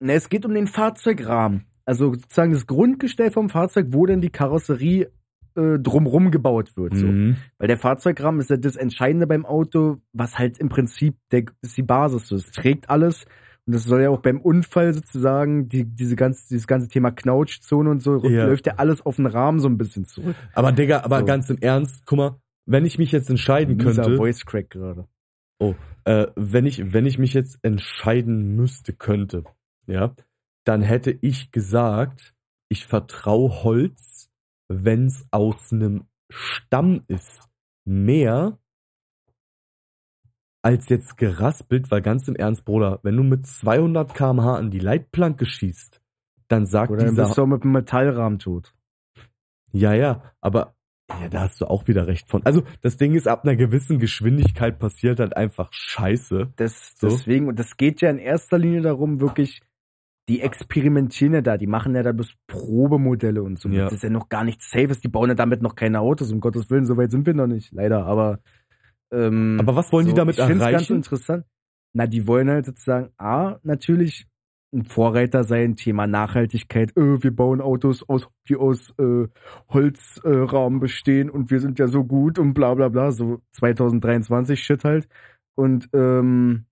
Ne, es geht um den Fahrzeugrahmen. Also sozusagen das Grundgestell vom Fahrzeug, wo denn die Karosserie äh, drumrum gebaut wird. So. Mhm. Weil der Fahrzeugrahmen ist ja das Entscheidende beim Auto, was halt im Prinzip der, ist die Basis. So. Es trägt alles. Und das soll ja auch beim Unfall sozusagen, die, diese ganze, dieses ganze Thema Knautschzone und so, Ja. läuft ja alles auf den Rahmen so ein bisschen zurück. Aber Digga, aber So. ganz im Ernst, guck mal, wenn ich mich jetzt entscheiden Dieser könnte, Voice Crack gerade. äh, wenn ich, wenn ich mich jetzt entscheiden müsste, könnte, ja, dann hätte ich gesagt, ich vertraue Holz, wenn's aus einem Stamm ist, mehr als jetzt geraspelt, weil ganz im Ernst, Bruder, wenn du mit 200 km/h an die Leitplanke schießt, dann sagt Oder dieser bist du mit dem Metallrahmen tot. ja, ja, aber ja, da hast du auch wieder recht von. Also das Ding ist, ab einer gewissen Geschwindigkeit passiert halt einfach Scheiße. Das, So. Deswegen, und das geht ja in erster Linie darum, wirklich, die experimentieren ja da, die machen ja da bis Probemodelle und so. Ja. Das ist ja noch gar nichts Safes, die bauen ja damit noch keine Autos, um Gottes Willen, so weit sind wir noch nicht, leider, aber ähm, Aber was wollen die damit ich find's ganz erreichen? interessant. Na, die wollen halt sozusagen, A, natürlich ein Vorreiter sein, Thema Nachhaltigkeit, äh, wir bauen Autos aus, die aus äh, Holzrahmen äh, bestehen und wir sind ja so gut und bla bla bla, so 2023 Shit halt. Und ähm,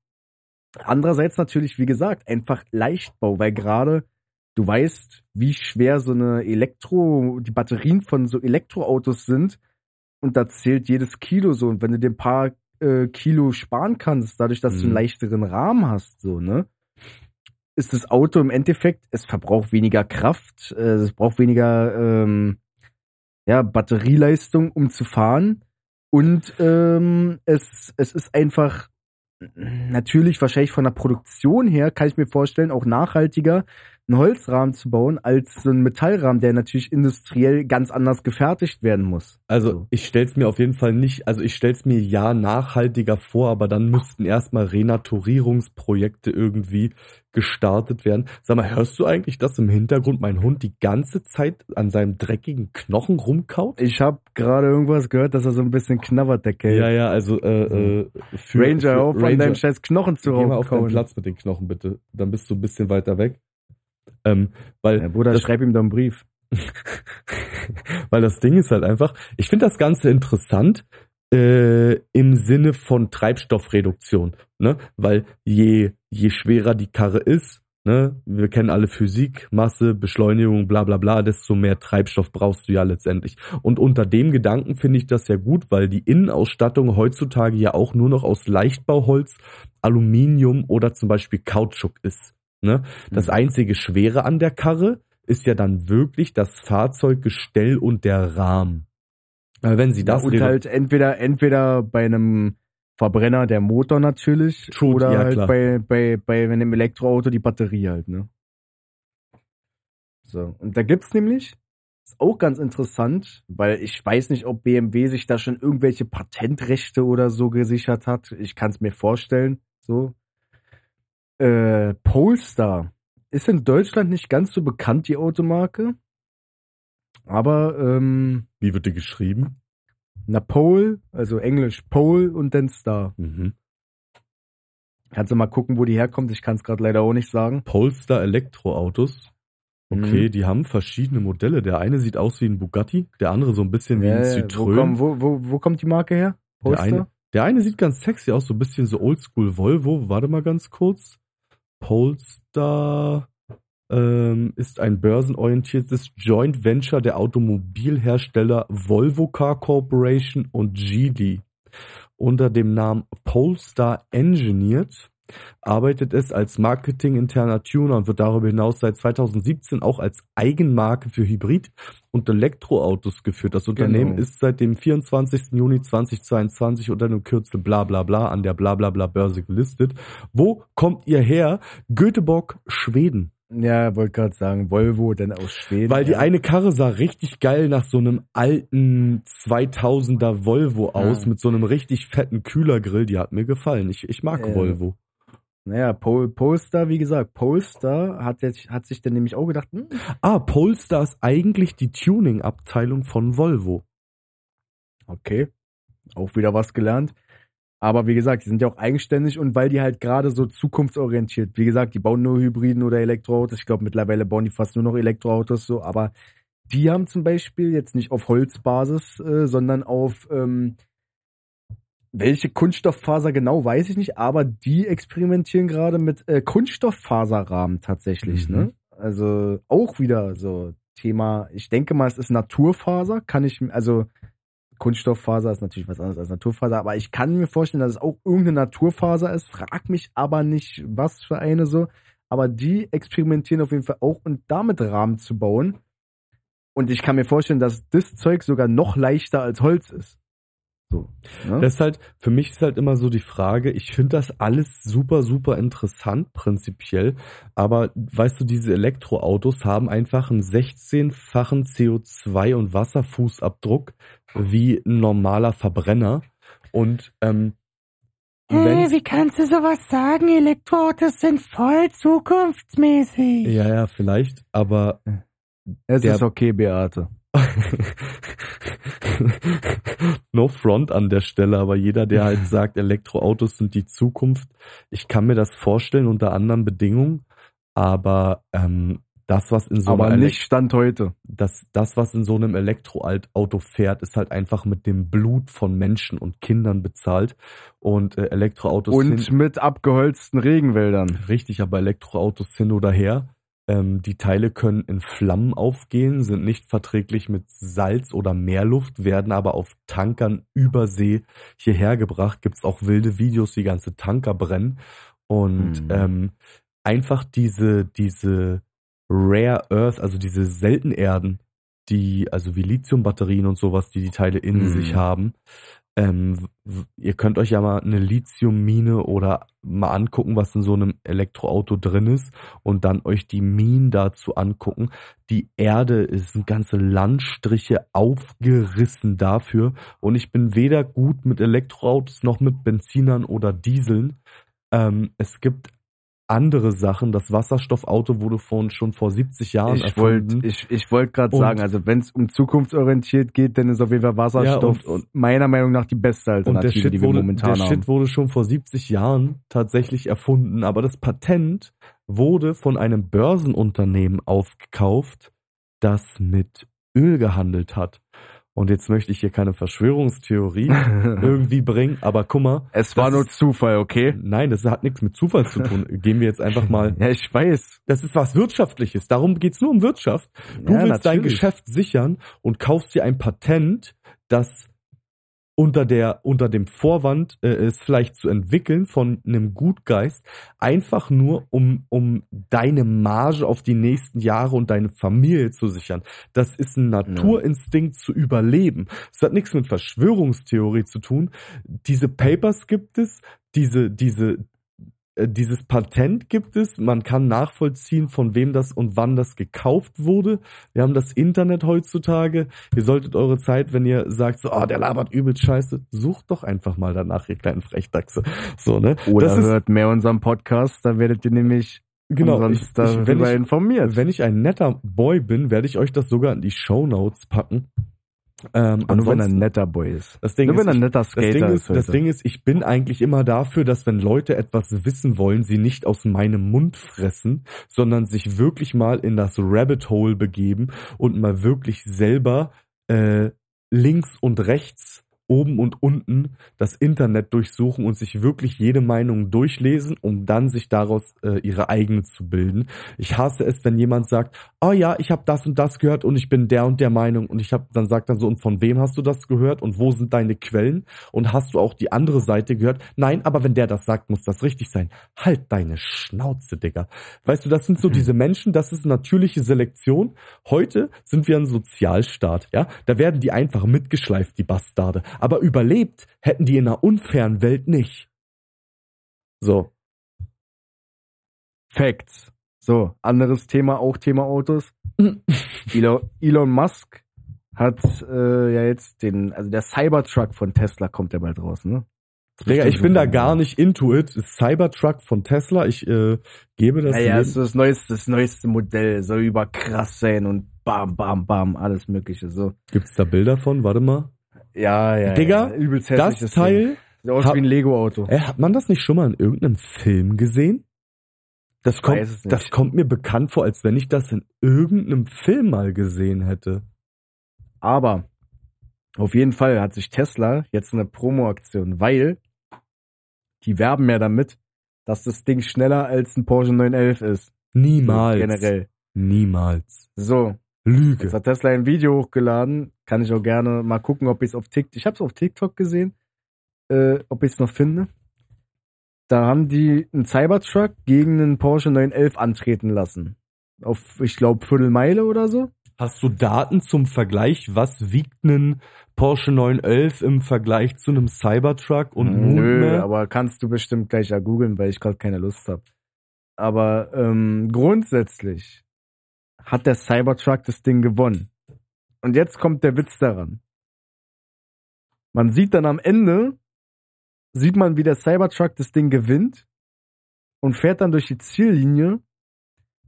andererseits natürlich, wie gesagt, einfach Leichtbau, weil gerade du weißt, wie schwer so eine Elektro, die Batterien von so Elektroautos sind und da zählt jedes Kilo so. Und wenn du dir ein paar äh, Kilo sparen kannst, dadurch, dass du einen Mhm. leichteren Rahmen hast, so, ne? Ist das Auto im Endeffekt, es verbraucht weniger Kraft, äh, es braucht weniger ähm, ja, Batterieleistung, um zu fahren. Und ähm, es, es ist einfach natürlich wahrscheinlich von der Produktion her, kann ich mir vorstellen, auch nachhaltiger, einen Holzrahmen zu bauen, als so ein Metallrahmen, der natürlich industriell ganz anders gefertigt werden muss. Also So. ich stell's mir auf jeden Fall nicht, also ich stell's mir ja nachhaltiger vor, aber dann müssten erstmal Renaturierungsprojekte irgendwie gestartet werden. Sag mal, hörst du eigentlich, dass im Hintergrund mein Hund die ganze Zeit an seinem dreckigen Knochen rumkaut? Ich habe gerade irgendwas gehört, dass er so ein bisschen knabbert, der Kelch. Ja, ja, also äh, äh, für, Ranger, für auf an Ranger, deinem scheiß Knochen zu geh mal auf raufkauen. Platz mit den Knochen bitte. Dann bist du ein bisschen weiter weg. Ähm, weil Ja, Bruder, das- schreib ihm doch einen Brief. Weil das Ding ist halt einfach, ich finde das Ganze interessant äh, im Sinne von Treibstoffreduktion, ne? Weil je, je schwerer die Karre ist, ne, wir kennen alle Physik, Masse, Beschleunigung, bla bla bla, desto mehr Treibstoff brauchst du ja letztendlich. Und unter dem Gedanken finde ich das ja gut, weil die Innenausstattung heutzutage ja auch nur noch aus Leichtbauholz, Aluminium oder zum Beispiel Kautschuk ist. Ne? Das Mhm. einzige Schwere an der Karre ist ja dann wirklich das Fahrzeuggestell und der Rahmen. Weil wenn sie das und redu- halt entweder, entweder bei einem Verbrenner der Motor natürlich True, oder ja, halt klar. bei, bei, bei einem Elektroauto die Batterie halt, ne? So, und da gibt's nämlich, ist auch ganz interessant, weil ich weiß nicht, ob BMW sich da schon irgendwelche Patentrechte oder so gesichert hat. Ich kann es mir vorstellen, so. Äh, Polestar ist in Deutschland nicht ganz so bekannt, die Automarke. Aber, ähm, wie wird die geschrieben? na, Pole, also Englisch Pole und dann Star. Mhm. Kannst du mal gucken, wo die herkommt? Ich kann es gerade leider auch nicht sagen. Polestar Elektroautos. Okay, Mhm. die haben verschiedene Modelle. Der eine sieht aus wie ein Bugatti, der andere so ein bisschen wie ein Ja, ja, wo, Citroën. komm, wo, wo, wo kommt die Marke her? der, Polestar? eine, der eine sieht ganz sexy aus, so ein bisschen so oldschool Volvo. Warte mal ganz kurz. Polestar ähm, ist ein börsenorientiertes Joint Venture der Automobilhersteller Volvo Car Corporation und Geely. Unter dem Namen Polestar Engineered arbeitet es als marketinginterner Tuner und wird darüber hinaus seit 2017 auch als Eigenmarke für Hybrid- und Elektroautos geführt. Das Unternehmen Genau. ist seit dem 24. Juni 2022 unter dem Kürzel bla bla bla an der bla bla bla Börse gelistet. Wo kommt ihr her? Göteborg, Schweden. Ja, wollte gerade sagen, Volvo, denn aus Schweden. Weil die ja. eine Karre sah richtig geil nach so einem alten 2000er Volvo aus Ja. mit so einem richtig fetten Kühlergrill. Die hat mir gefallen. Ich, ich mag Ja. Volvo. Naja, Pol Polestar, wie gesagt, Polestar hat, jetzt, hat sich dann nämlich auch gedacht, hm, Ah, Polestar ist eigentlich die Tuning-Abteilung von Volvo. okay, auch wieder was gelernt. Aber wie gesagt, die sind ja auch eigenständig und weil die halt gerade so zukunftsorientiert, wie gesagt, die bauen nur Hybriden oder Elektroautos. Ich glaube, mittlerweile bauen die fast nur noch Elektroautos so, aber die haben zum Beispiel jetzt nicht auf Holzbasis, äh, sondern auf ähm, welche Kunststofffaser genau, weiß ich nicht, aber die experimentieren gerade mit äh, Kunststofffaserrahmen tatsächlich, Mhm. ne? Also auch wieder so Thema, ich denke mal, es ist Naturfaser, kann ich, also Kunststofffaser ist natürlich was anderes als Naturfaser, aber ich kann mir vorstellen, dass es auch irgendeine Naturfaser ist, frag mich aber nicht, was für eine so, aber die experimentieren auf jeden Fall auch und damit Rahmen zu bauen. Und ich kann mir vorstellen, dass das Zeug sogar noch leichter als Holz ist. So. Ne? Das ist halt, für mich ist halt immer so die Frage, ich finde das alles super, super interessant prinzipiell, aber weißt du, diese Elektroautos haben einfach einen 16-fachen CO2 und Wasserfußabdruck wie ein normaler Verbrenner und ähm, Hey, wie kannst du sowas sagen? Elektroautos sind voll zukunftsmäßig. ja, ja, vielleicht, aber es ist okay, Beate. no front an der Stelle, aber jeder, der halt sagt, Elektroautos sind die Zukunft, ich kann mir das vorstellen unter anderen Bedingungen, aber ähm, das, was in so aber einem nicht Stand heute. das, das, was in so einem Elektroauto fährt, ist halt einfach mit dem Blut von Menschen und Kindern bezahlt. Und äh, Elektroautos Und sind mit abgeholzten Regenwäldern. richtig, aber Elektroautos hin oder her. Ähm, die Teile können in Flammen aufgehen, sind nicht verträglich mit Salz oder Meerluft, werden aber auf Tankern über See hierher gebracht. Gibt's auch wilde Videos, die ganze Tanker brennen. Und Mhm. ähm, einfach diese, diese Rare Earth, also diese Seltenerden, die, also wie Lithiumbatterien und sowas, die die Teile in Mhm. sich haben. Ähm, ihr könnt euch ja mal eine Lithiummine oder mal angucken, was in so einem Elektroauto drin ist und dann euch die Minen dazu angucken. Die Erde ist sind ganze Landstriche aufgerissen dafür und ich bin weder gut mit Elektroautos noch mit Benzinern oder Dieseln. Ähm, es gibt andere Sachen. Das Wasserstoffauto wurde von, schon vor 70 Jahren Ich erfunden. wollte ich, ich wollt gerade Und- sagen, also wenn es um zukunftsorientiert geht, dann ist auf jeden Fall Wasserstoff Ja, und- und- meiner Meinung nach die beste Und der Alternative, Shit, die wir wurde, momentan der haben. Shit wurde schon vor 70 Jahren tatsächlich erfunden, aber das Patent wurde von einem Börsenunternehmen aufgekauft, das mit Öl gehandelt hat. Und jetzt möchte ich hier keine Verschwörungstheorie irgendwie bringen, aber guck mal. es war nur Zufall, okay? Nein, das hat nichts mit Zufall zu tun. Gehen wir jetzt einfach mal. Ja, ich weiß. Das ist was Wirtschaftliches. Darum geht's nur um Wirtschaft. Du Ja, willst dein natürlich. Geschäft sichern und kaufst dir ein Patent, das unter der unter dem Vorwand äh, es vielleicht zu entwickeln von einem Gutgeist einfach nur um um deine Marge auf die nächsten Jahre und deine Familie zu sichern. Das ist ein Naturinstinkt zu überleben. Es hat nichts mit Verschwörungstheorie zu tun. Diese Papers gibt es, diese diese dieses Patent gibt es, man kann nachvollziehen, von wem das und wann das gekauft wurde. Wir haben das Internet heutzutage. Ihr solltet eure Zeit, wenn ihr sagt, so, ah, der labert übelst scheiße, sucht doch einfach mal danach, ihr kleinen Frechdachse. So, ne? Oder das hört mehr unseren Podcast, da werdet ihr nämlich genau, ich, ich, wenn, ich, informiert. wenn ich ein netter Boy bin, werde ich euch das sogar in die Shownotes packen. Ähm, Und nur wenn er ein netter Boy ist. das Ding Nur ist, wenn er ein ich- netter das Skater Ding ist. das. Ding ist, ich bin eigentlich immer dafür, dass wenn Leute etwas wissen wollen, sie nicht aus meinem Mund fressen, sondern sich wirklich mal in das Rabbit Hole begeben und mal wirklich selber äh, links und rechts oben und unten das Internet durchsuchen und sich wirklich jede Meinung durchlesen, um dann sich daraus äh, ihre eigene zu bilden. Ich hasse es, wenn jemand sagt, oh ja, ich habe das und das gehört und ich bin der und der Meinung und ich habe dann sagt dann so und von wem hast du das gehört und wo sind deine Quellen und hast du auch die andere Seite gehört? Nein, aber wenn der das sagt, muss das richtig sein. Halt deine Schnauze, Digga. Weißt du, das sind so Mhm. diese Menschen, das ist natürliche Selektion. Heute sind wir ein Sozialstaat, ja? Da werden die einfach mitgeschleift, die Bastarde. Aber überlebt hätten die in einer unfairen Welt nicht. So. Facts. So, anderes Thema, auch Thema Autos. Elon, Elon Musk hat äh, ja jetzt den, also der Cybertruck von Tesla kommt ja bald raus, ne? Digga, ich bin da gar nicht into it. Cybertruck von Tesla, ich äh, gebe das. Naja, ist das neueste, das neueste Modell, soll überkrass sein und bam, bam, bam, alles mögliche, so. Gibt's da Bilder von? Warte mal. Ja, ja, Digga, ja, übelst Das Ding. Teil, Sieht aus hab- wie ein Lego-Auto. äh, hat man das nicht schon mal in irgendeinem Film gesehen? Das Ich kommt, das kommt mir bekannt vor, als wenn ich das in irgendeinem Film mal gesehen hätte. Aber auf jeden Fall hat sich Tesla jetzt eine Promo-Aktion, weil die werben ja damit, dass das Ding schneller als ein Porsche 911 ist. Niemals. Generell. Niemals. So, Lüge. jetzt hat Tesla ein Video hochgeladen. Kann ich auch gerne mal gucken, ob ich es auf TikTok, ich habe es auf TikTok gesehen, äh, ob ich es noch finde. Da haben die einen Cybertruck gegen einen Porsche 911 antreten lassen. Auf, ich glaube, Viertelmeile oder so. Hast du Daten zum Vergleich? Was wiegt ein Porsche 911 im Vergleich zu einem Cybertruck und Nö, Moonman? aber kannst du bestimmt gleich ja googeln, weil ich gerade keine Lust habe. Aber ähm, grundsätzlich hat der Cybertruck das Ding gewonnen. Und jetzt kommt der Witz daran. Man sieht dann am Ende, sieht man, wie der Cybertruck das Ding gewinnt und fährt dann durch die Ziellinie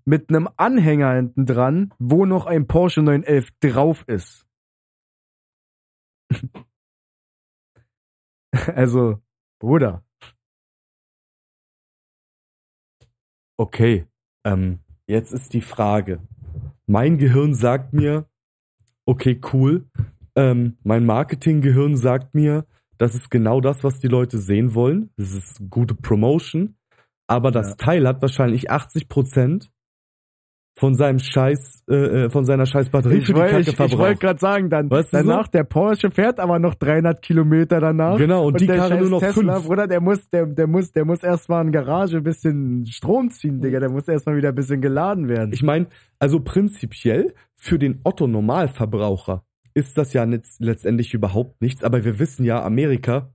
mit einem Anhänger hinten dran, wo noch ein Porsche 911 drauf ist. also, Bruder. Okay, ähm, jetzt ist die Frage. Mein Gehirn sagt mir, okay, cool. Ähm, mein Marketinggehirn sagt mir, das ist genau das, was die Leute sehen wollen. Das ist gute Promotion. Aber das Ja. Teil hat wahrscheinlich 80 Prozent von seinem Scheiß, äh, äh, von seiner Scheiß Batterie Ich für die wollte Kacke ich, ich wollt verbraucht. gerade sagen, dann Weißt du so? danach der Porsche fährt aber noch 300 Kilometer danach. Genau, und, die der Karre nur noch Tesla, fünf. Bruder, der muss, der, der muss, der muss erstmal in Garage ein bisschen Strom ziehen, Digga. Der muss erstmal wieder ein bisschen geladen werden. Ich meine, also prinzipiell für den Otto Normalverbraucher ist das ja letzt- letztendlich überhaupt nichts, aber wir wissen ja, Amerika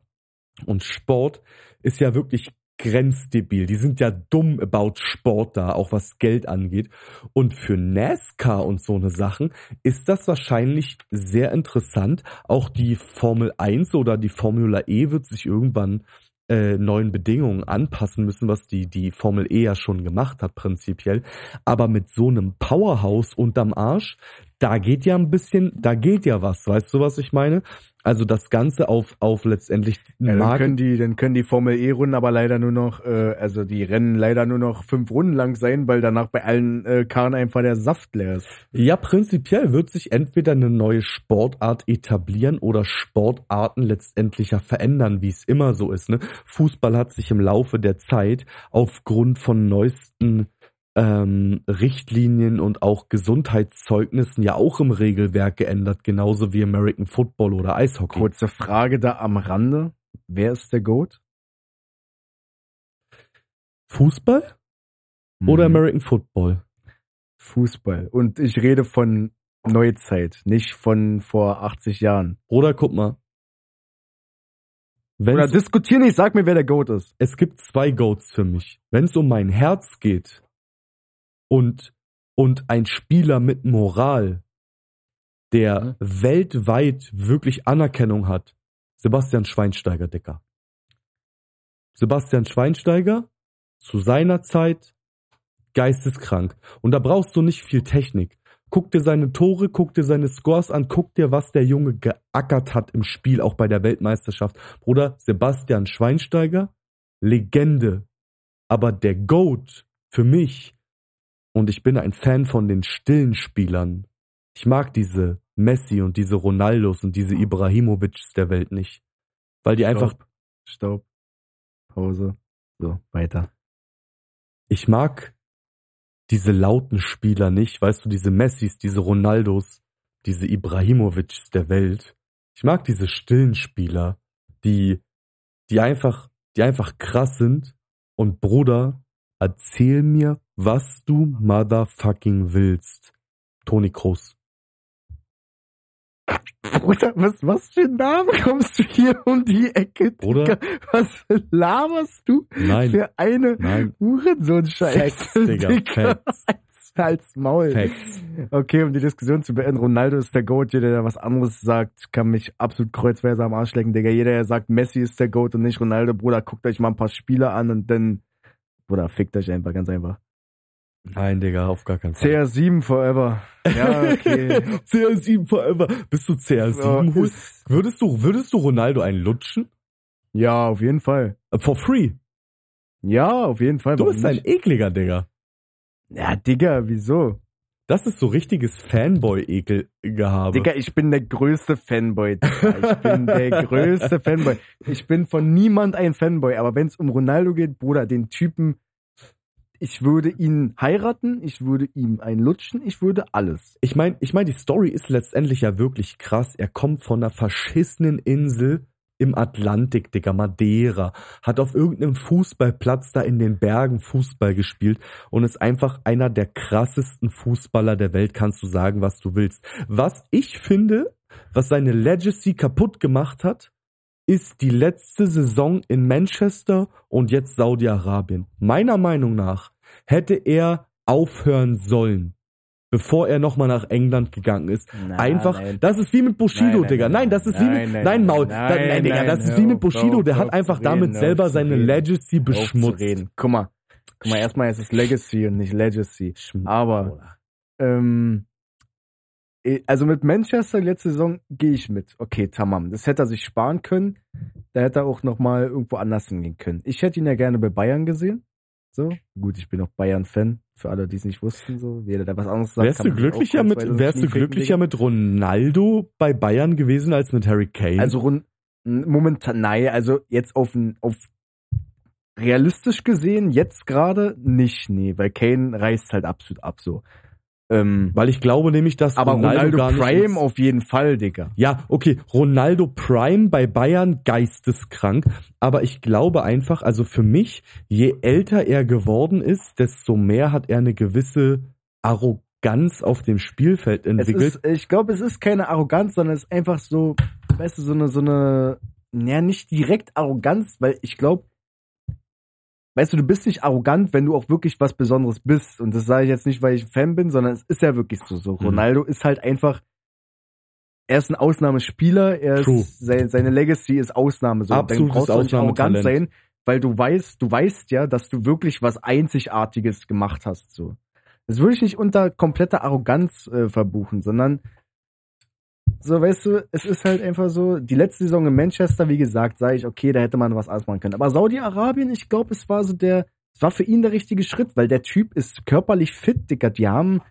und Sport ist ja wirklich grenzdebil. Die sind ja dumm about Sport da, auch was Geld angeht. Und für NASCAR und so eine Sachen ist das wahrscheinlich sehr interessant. Auch die Formel 1 oder die Formula E wird sich irgendwann äh, neuen Bedingungen anpassen müssen, was die, die Formel E ja schon gemacht hat, prinzipiell. Aber mit so einem Powerhouse unterm Arsch, da geht ja ein bisschen, da geht ja was, weißt du, was ich meine? Also das Ganze auf, auf letztendlich ja, dann können die, dann können die Formel E-Runden aber leider nur noch, äh, also die Rennen leider nur noch fünf Runden lang sein, weil danach bei allen äh, Karren einfach der Saft leer ist. Ja, prinzipiell wird sich entweder eine neue Sportart etablieren oder Sportarten letztendlich ja verändern, wie es immer so ist. Ne? Fußball hat sich im Laufe der Zeit aufgrund von neuesten ähm, Richtlinien und auch Gesundheitszeugnissen ja auch im Regelwerk geändert, genauso wie American Football oder Eishockey. Kurze Frage da am Rande. Wer ist der GOAT? Fußball oder Mhm. American Football? Fußball. Und ich rede von Neuzeit, nicht von vor 80 Jahren. Oder guck mal. Oder Wenn's, diskutier nicht, sag mir, wer der GOAT ist. es gibt zwei Goats für mich. Wenn es um mein Herz geht und, und ein Spieler mit Moral, der weltweit wirklich Anerkennung hat, Sebastian Schweinsteiger, Dicker. Sebastian Schweinsteiger, zu seiner Zeit, geisteskrank. Und da brauchst du nicht viel Technik. Guck dir seine Tore, guck dir seine Scores an, guck dir, was der Junge geackert hat im Spiel, auch bei der Weltmeisterschaft. Bruder, Sebastian Schweinsteiger, Legende. Aber der GOAT für mich, und ich bin ein Fan von den stillen Spielern. Ich mag diese Messi und diese Ronaldos und diese Ibrahimovics der Welt nicht. Weil die einfach, Stopp. Stopp. Pause. So, weiter. ich mag diese lauten Spieler nicht, weißt du, diese Messis, diese Ronaldos, diese Ibrahimovics der Welt. Ich mag diese stillen Spieler, die, die einfach, die einfach krass sind. Und Bruder, erzähl mir, was du motherfucking willst. Toni Kroos. Bruder, was, was für ein Name kommst du hier um die Ecke? Bruder? Digga? Was laberst du Nein, für eine nein, Hurensohn-Scheiße? Facts, Digga, Facts, Als, als Maul. Facts. Okay, um die Diskussion zu beenden, Ronaldo ist der Goat. Jeder, der was anderes sagt, kann mich absolut kreuzweise am Arsch lecken, Digga. Jeder, der sagt, Messi ist der Goat und nicht Ronaldo, Bruder, guckt euch mal ein paar Spiele an und dann, Bruder, fickt euch einfach, ganz einfach. Nein, Digga, auf gar keinen Fall. CR7 forever. Ja, okay. CR7 forever. Bist du CR7 So, Hul? ist- Würdest du, würdest du Ronaldo einen lutschen? ja, auf jeden Fall. Äh, For free. Ja, auf jeden Fall. Du warum bist ein nicht? ekliger, Digga. Ja, Digga, wieso? Das ist so richtiges Fanboy-Ekelgehabe. Digga, ich bin der größte Fanboy. Digga. Ich bin der größte Fanboy. Ich bin von niemand ein Fanboy, aber wenn es um Ronaldo geht, Bruder, den Typen, ich würde ihn heiraten, ich würde ihm einen lutschen, ich würde alles. Ich meine, ich mein, die Story ist letztendlich ja wirklich krass. Er kommt von einer verschissenen Insel im Atlantik, Digga, Madeira, hat auf irgendeinem Fußballplatz da in den Bergen Fußball gespielt und ist einfach einer der krassesten Fußballer der Welt, kannst du sagen, was du willst. Was ich finde, was seine Legacy kaputt gemacht hat, ist die letzte Saison in Manchester und jetzt Saudi-Arabien. Meiner Meinung nach hätte er aufhören sollen, bevor er nochmal nach England gegangen ist. Na, Einfach, nein. das ist wie mit Bushido, Nein, nein, Digga. nein, das ist wie nein, mit, nein, nein, Maul, nein, nein, nein, Digga, nein, das ist wie mit Bushido, der hat einfach damit selber seine. Legacy beschmutzt. Guck mal, guck mal, erstmal ist es Legacy und nicht Legacy. Aber ähm, also mit Manchester letzte Saison gehe ich mit. Okay, tamam. Das hätte er sich sparen können. Da hätte er auch noch mal irgendwo anders hingehen können. Ich hätte ihn ja gerne bei Bayern gesehen. So, gut, ich bin auch Bayern-Fan. Für alle, die es nicht wussten, so. Jeder, der was anderes sagt, Wärst du glücklicher mit, wärst du glücklicher mit Ronaldo bei Bayern gewesen als mit Harry Kane? Also momentan, nein, also jetzt auf, auf realistisch gesehen, jetzt gerade nicht, nee, weil Kane reißt halt absolut ab so. Ähm, weil ich glaube nämlich, dass aber Ronaldo, Ronaldo, Prime auf jeden Fall, Digga. Ja, okay, Ronaldo Prime bei Bayern geisteskrank, aber ich glaube einfach, also für mich, je älter er geworden ist, desto mehr hat er eine gewisse Arroganz auf dem Spielfeld entwickelt. ist, ich glaube, es ist keine Arroganz, sondern es ist einfach so, weißt du, so eine, so eine, ja, nicht direkt Arroganz, weil ich glaube, weißt du, du bist nicht arrogant, wenn du auch wirklich was Besonderes bist. Und das sage ich jetzt nicht, weil ich Fan bin, sondern es ist ja wirklich so. So, Mhm. Ronaldo ist halt einfach, er ist ein Ausnahmespieler, er True. ist, sein, seine Legacy ist Ausnahme. So, Absolutes brauchst du auch nicht arrogant sein, weil du weißt, du weißt ja, dass du wirklich was Einzigartiges gemacht hast. So. Das würde ich nicht unter kompletter Arroganz äh, verbuchen, sondern so, weißt du, es ist halt einfach so, die letzte Saison in Manchester, wie gesagt, sage ich, okay, da hätte man was anderes machen können. Aber Saudi-Arabien, ich glaube, es war so der, es war für ihn der richtige Schritt, weil der Typ ist körperlich fit, Digga. Die haben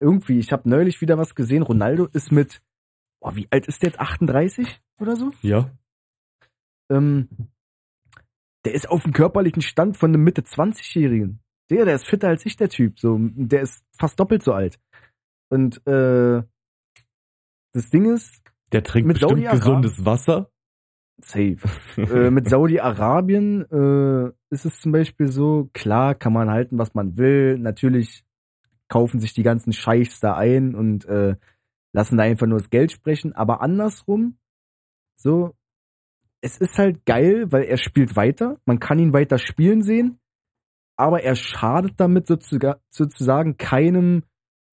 irgendwie, ich habe neulich wieder was gesehen, Ronaldo ist mit, oh, wie alt ist der jetzt? 38 oder so? ja, Ähm, der ist auf dem körperlichen Stand von einem Mitte 20-Jährigen. Der, der ist fitter als ich, der Typ. So, der ist fast doppelt so alt. Und äh, das Ding ist, der trinkt Mit bestimmt gesundes Wasser. safe. äh, mit Saudi-Arabien äh, ist es zum Beispiel so, klar kann man halten, was man will. Natürlich kaufen sich die ganzen Scheichs da ein und äh, lassen da einfach nur das Geld sprechen. Aber andersrum, so, es ist halt geil, weil er spielt weiter. Man kann ihn weiter spielen sehen. Aber er schadet damit sozusagen keinem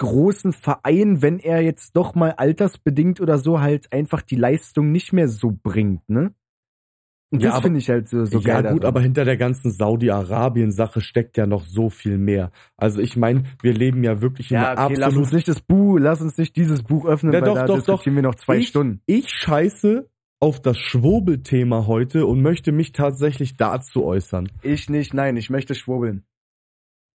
großen Verein, wenn er jetzt doch mal altersbedingt oder so halt einfach die Leistung nicht mehr so bringt, ne? Und Ja, das finde ich halt so, so ja geil. gut, daran. aber hinter der ganzen Saudi-Arabien-Sache steckt ja noch so viel mehr. Also ich meine, wir leben ja wirklich in ja, einer okay, lass absolut uns nicht das Buch, lass uns nicht dieses Buch öffnen, Ja, weil doch, da doch, diskutieren wir noch zwei Ich- Stunden. Ich scheiße auf das Schwurbelthema heute und möchte mich tatsächlich dazu äußern. Ich nicht, nein, ich möchte schwurbeln.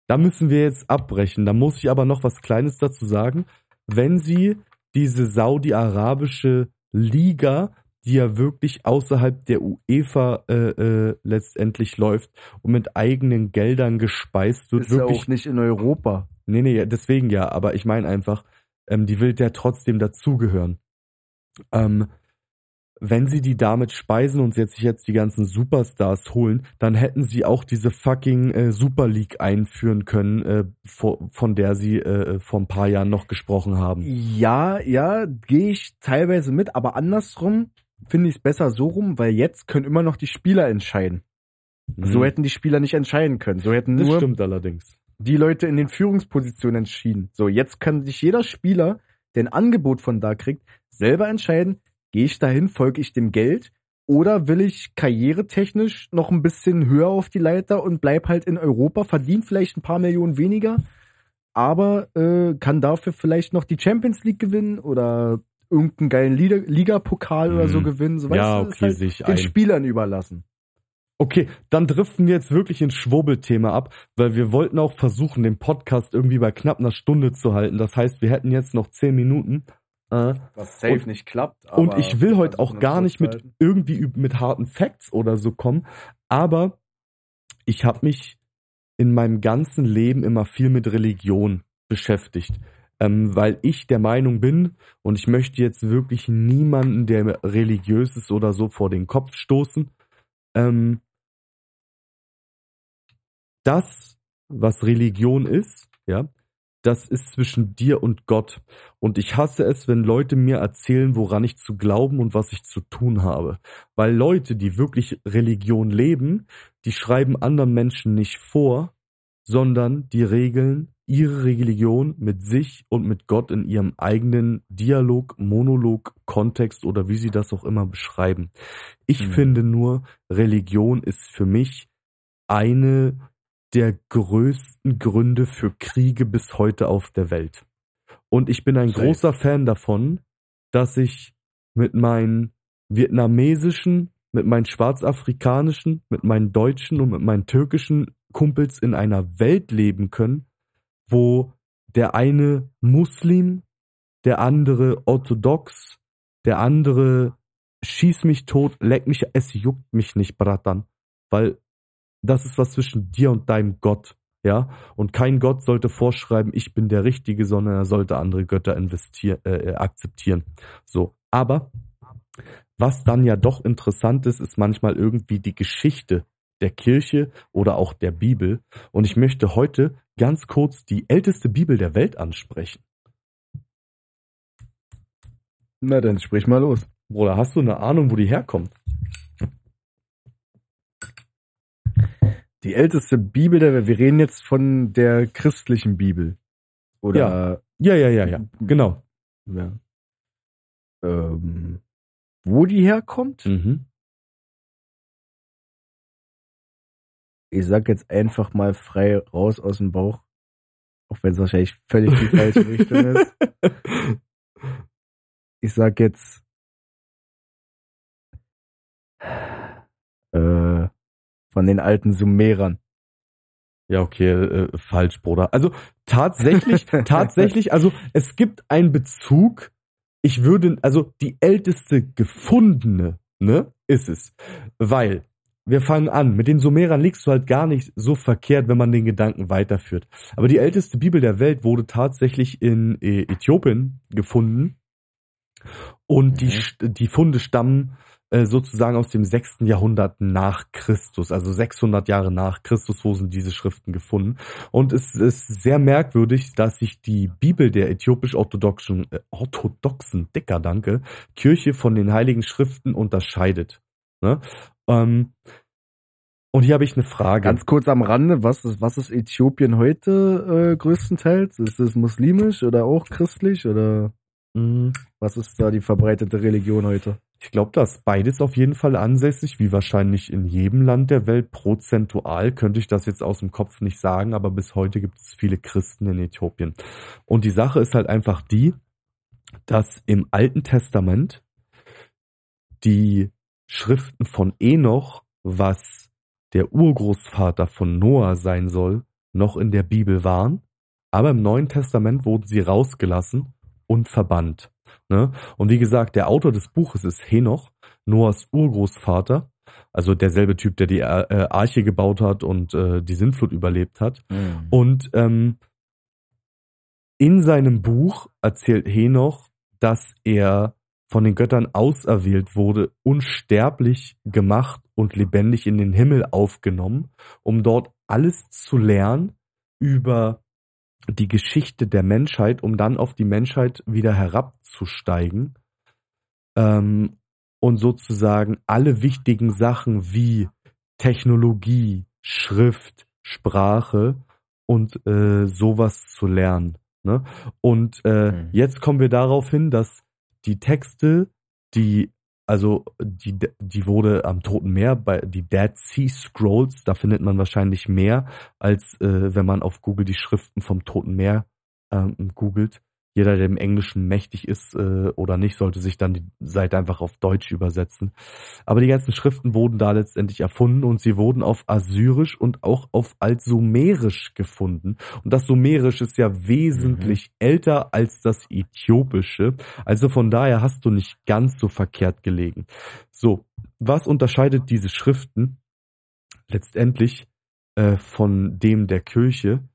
Da müssen wir jetzt abbrechen. Da muss ich aber noch was Kleines dazu sagen. Wenn Sie diese saudi-arabische Liga, die ja wirklich außerhalb der UEFA äh, äh, letztendlich läuft und mit eigenen Geldern gespeist wird. Ist ja wirklich auch nicht in Europa. Nee, nee, deswegen ja, aber ich meine einfach, ähm, die will ja trotzdem dazugehören. Ähm, wenn sie die damit speisen und jetzt sich jetzt die ganzen Superstars holen, dann hätten sie auch diese fucking äh, Super League einführen können, äh, vor, von der sie äh, vor ein paar Jahren noch gesprochen haben. Ja, ja, gehe ich teilweise mit, aber andersrum finde ich es besser so rum, weil jetzt können immer noch die Spieler entscheiden. So Mhm. hätten die Spieler nicht entscheiden können. So hätten das nur stimmt allerdings. die Leute in den Führungspositionen entschieden. So, jetzt kann sich jeder Spieler, der ein Angebot von da kriegt, selber entscheiden, gehe ich dahin, folge ich dem Geld oder will ich karrieretechnisch noch ein bisschen höher auf die Leiter und bleib halt in Europa, verdient vielleicht ein paar Millionen weniger, aber äh, kann dafür vielleicht noch die Champions League gewinnen oder irgendeinen geilen Liga- Ligapokal oder so Mhm. gewinnen. So, Ja, weißt du, okay, halt sehe ich den ein. Spielern überlassen. Okay, dann driften wir jetzt wirklich ins Schwurbelthema ab, weil wir wollten auch versuchen, den Podcast irgendwie bei knapp einer Stunde zu halten. Das heißt, wir hätten jetzt noch zehn Minuten. Äh, Was safe nicht klappt. Und ich will heute auch gar nicht mit irgendwie mit harten Facts oder so kommen, aber ich habe mich in meinem ganzen Leben immer viel mit Religion beschäftigt, ähm, weil ich der Meinung bin und ich möchte jetzt wirklich niemanden, der religiös ist oder so, vor den Kopf stoßen. Ähm, das, was Religion ist, ja, das ist zwischen dir und Gott. Und ich hasse es, wenn Leute mir erzählen, woran ich zu glauben und was ich zu tun habe. Weil Leute, die wirklich Religion leben, die schreiben anderen Menschen nicht vor, sondern die regeln ihre Religion mit sich und mit Gott in ihrem eigenen Dialog, Monolog, Kontext oder wie sie das auch immer beschreiben. Ich Mhm. finde nur, Religion ist für mich eine der größten Gründe für Kriege bis heute auf der Welt. Und ich bin ein Safe. großer Fan davon, dass ich mit meinen vietnamesischen, mit meinen schwarzafrikanischen, mit meinen deutschen und mit meinen türkischen Kumpels in einer Welt leben können, wo der eine Muslim, der andere orthodox, der andere schieß mich tot, leck mich, es juckt mich nicht, Bratan. Weil das ist was zwischen dir und deinem Gott, ja. Und kein Gott sollte vorschreiben, ich bin der Richtige, sondern er sollte andere Götter investieren, äh, äh, akzeptieren. So. Aber was dann ja doch interessant ist, ist manchmal irgendwie die Geschichte der Kirche oder auch der Bibel. Und ich möchte heute ganz kurz die älteste Bibel der Welt ansprechen. Na, dann sprich mal los. Bruder, hast du eine Ahnung, wo die herkommt? Die älteste Bibel der Welt. Wir reden jetzt von der christlichen Bibel. Oder Ja, ja, ja, ja. Genau. ja. Ähm, wo die herkommt? Mhm. Ich sag jetzt einfach mal frei raus aus dem Bauch. Auch wenn es wahrscheinlich völlig die falsche Richtung ist. Ich sag jetzt äh, von den alten Sumerern. Ja, okay, äh, falsch, Bruder. Also tatsächlich, tatsächlich, also es gibt einen Bezug. Ich würde, also die älteste gefundene, ne, ist es. Weil, wir fangen an, mit den Sumerern liegst du halt gar nicht so verkehrt, wenn man den Gedanken weiterführt. Aber die älteste Bibel der Welt wurde tatsächlich in äh, Äthiopien gefunden. Und die, Mhm. Die Funde stammen sozusagen aus dem 6. Jahrhundert nach Christus, also 600 Jahre nach Christus wurden diese Schriften gefunden. Und es ist sehr merkwürdig, dass sich die Bibel der äthiopisch-orthodoxen, äh, orthodoxen, dicker Danke, Kirche von den heiligen Schriften unterscheidet. Ne? Ähm, und hier habe ich eine Frage. Ganz kurz am Rande, was ist, was ist Äthiopien heute äh, größtenteils? Ist es muslimisch oder auch christlich oder was ist da die verbreitete Religion heute? Ich glaube, da ist beides auf jeden Fall ansässig, wie wahrscheinlich in jedem Land der Welt. Prozentual könnte ich das jetzt aus dem Kopf nicht sagen, aber bis heute gibt es viele Christen in Äthiopien. Und die Sache ist halt einfach die, dass im Alten Testament die Schriften von Enoch, was der Urgroßvater von Noah sein soll, noch in der Bibel waren, aber im Neuen Testament wurden sie rausgelassen und verbannt. Ne? Und wie gesagt, der Autor des Buches ist Henoch, Noahs Urgroßvater, also derselbe Typ, der die äh, Arche gebaut hat und äh, die Sintflut überlebt hat. Mhm. Und ähm, in seinem Buch erzählt Henoch, dass er von den Göttern auserwählt wurde, unsterblich gemacht und lebendig in den Himmel aufgenommen, um dort alles zu lernen über die Geschichte der Menschheit, um dann auf die Menschheit wieder herabzusteigen ähm, und sozusagen alle wichtigen Sachen wie Technologie, Schrift, Sprache und äh, sowas zu lernen. Ne? Und äh, Mhm. jetzt kommen wir darauf hin, dass die Texte, die also die die wurde am Toten Meer bei die Dead Sea Scrolls, da findet man wahrscheinlich mehr als äh, wenn man auf Google die Schriften vom Toten Meer ähm, googelt. Jeder, der im Englischen mächtig ist äh, oder nicht, sollte sich dann die Seite einfach auf Deutsch übersetzen. Aber die ganzen Schriften wurden da letztendlich erfunden und sie wurden auf Assyrisch und auch auf Altsumerisch gefunden. Und das Sumerisch ist ja wesentlich älter als das Äthiopische. Also von daher hast du nicht ganz so verkehrt gelegen. So, was unterscheidet diese Schriften letztendlich äh, von dem der Kirche?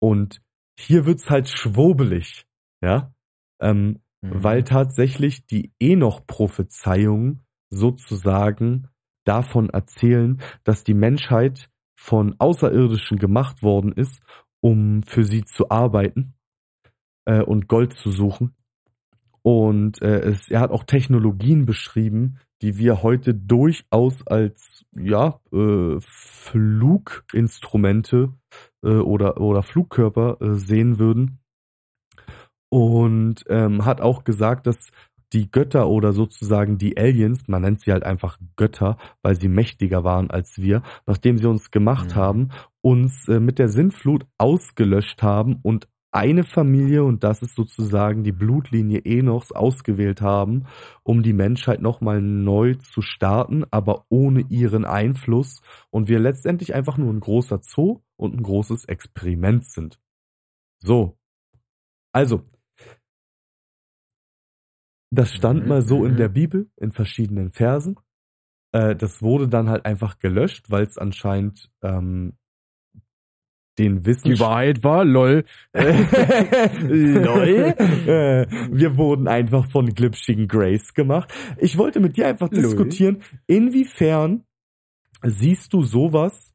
Und hier wird's halt schwobelig, ja, ähm, Mhm. weil tatsächlich die Enoch-Prophezeiungen sozusagen davon erzählen, dass die Menschheit von Außerirdischen gemacht worden ist, um für sie zu arbeiten äh, und Gold zu suchen. Und äh, es, er hat auch Technologien beschrieben, die wir heute durchaus als ja äh, Fluginstrumente äh, oder oder Flugkörper äh, sehen würden. Und ähm, hat auch gesagt, dass die Götter oder sozusagen die Aliens, man nennt sie halt einfach Götter, weil sie mächtiger waren als wir, nachdem sie uns gemacht Mhm. haben, uns äh, mit der Sintflut ausgelöscht haben und eine Familie, und das ist sozusagen die Blutlinie Enochs, ausgewählt haben, um die Menschheit nochmal neu zu starten, aber ohne ihren Einfluss. Und wir letztendlich einfach nur ein großer Zoo und ein großes Experiment sind. So. Also. Das stand Mhm, mal so in mhm. der Bibel, in verschiedenen Versen. Äh, das wurde dann halt einfach gelöscht, weil es anscheinend ähm, den Die Wissenschaft Wahrheit war, lol. Lol. Äh, Wir wurden einfach von glitschigen Grace gemacht. Ich wollte mit dir einfach Lol. diskutieren, inwiefern siehst du sowas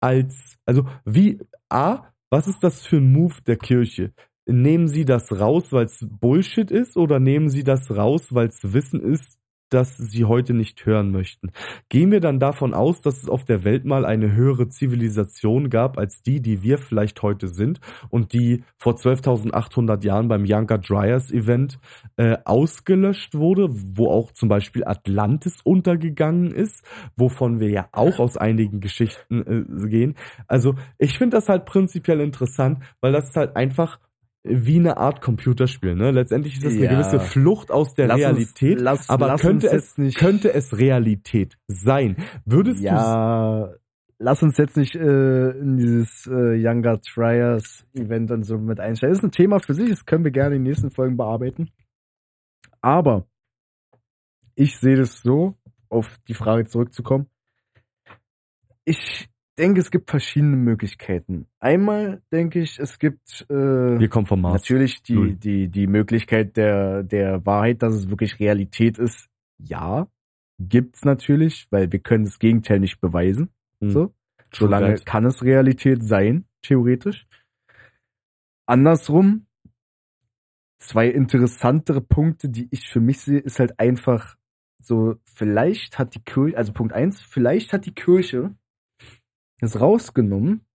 als, also wie, A, was ist das für ein Move der Kirche? Nehmen sie das raus, weil es Bullshit ist, oder nehmen sie das raus, weil es Wissen ist, das sie heute nicht hören möchten? Gehen wir dann davon aus, dass es auf der Welt mal eine höhere Zivilisation gab als die, die wir vielleicht heute sind und die vor 12.800 Jahren beim Younger Dryas Event äh, ausgelöscht wurde, wo auch zum Beispiel Atlantis untergegangen ist, wovon wir ja auch aus einigen Geschichten äh, gehen. Also ich finde das halt prinzipiell interessant, weil das halt einfach wie eine Art Computerspiel. Ne? Letztendlich ist das eine Ja. gewisse Flucht aus der Lass uns- Realität, lass- aber lass könnte uns es nicht- könnte es Realität sein? Würdest du Ja, lass uns jetzt nicht äh, in dieses äh, Younger Triers Event und so mit einsteigen. Das ist ein Thema für sich, das können wir gerne in den nächsten Folgen bearbeiten. Aber ich sehe das so, auf die Frage zurückzukommen. Ich denke, es gibt verschiedene Möglichkeiten. Einmal denke ich, es gibt äh, wir kommen vom Mars? Natürlich die, Null. die, die Möglichkeit der, der Wahrheit, dass es wirklich Realität ist, ja, gibt's natürlich, weil wir können das Gegenteil nicht beweisen. Hm. So. Solange that. kann es Realität sein, theoretisch. Andersrum, zwei interessantere Punkte, die ich für mich sehe, ist halt einfach so, vielleicht hat die Kirche, also Punkt eins, vielleicht hat die Kirche das rausgenommen,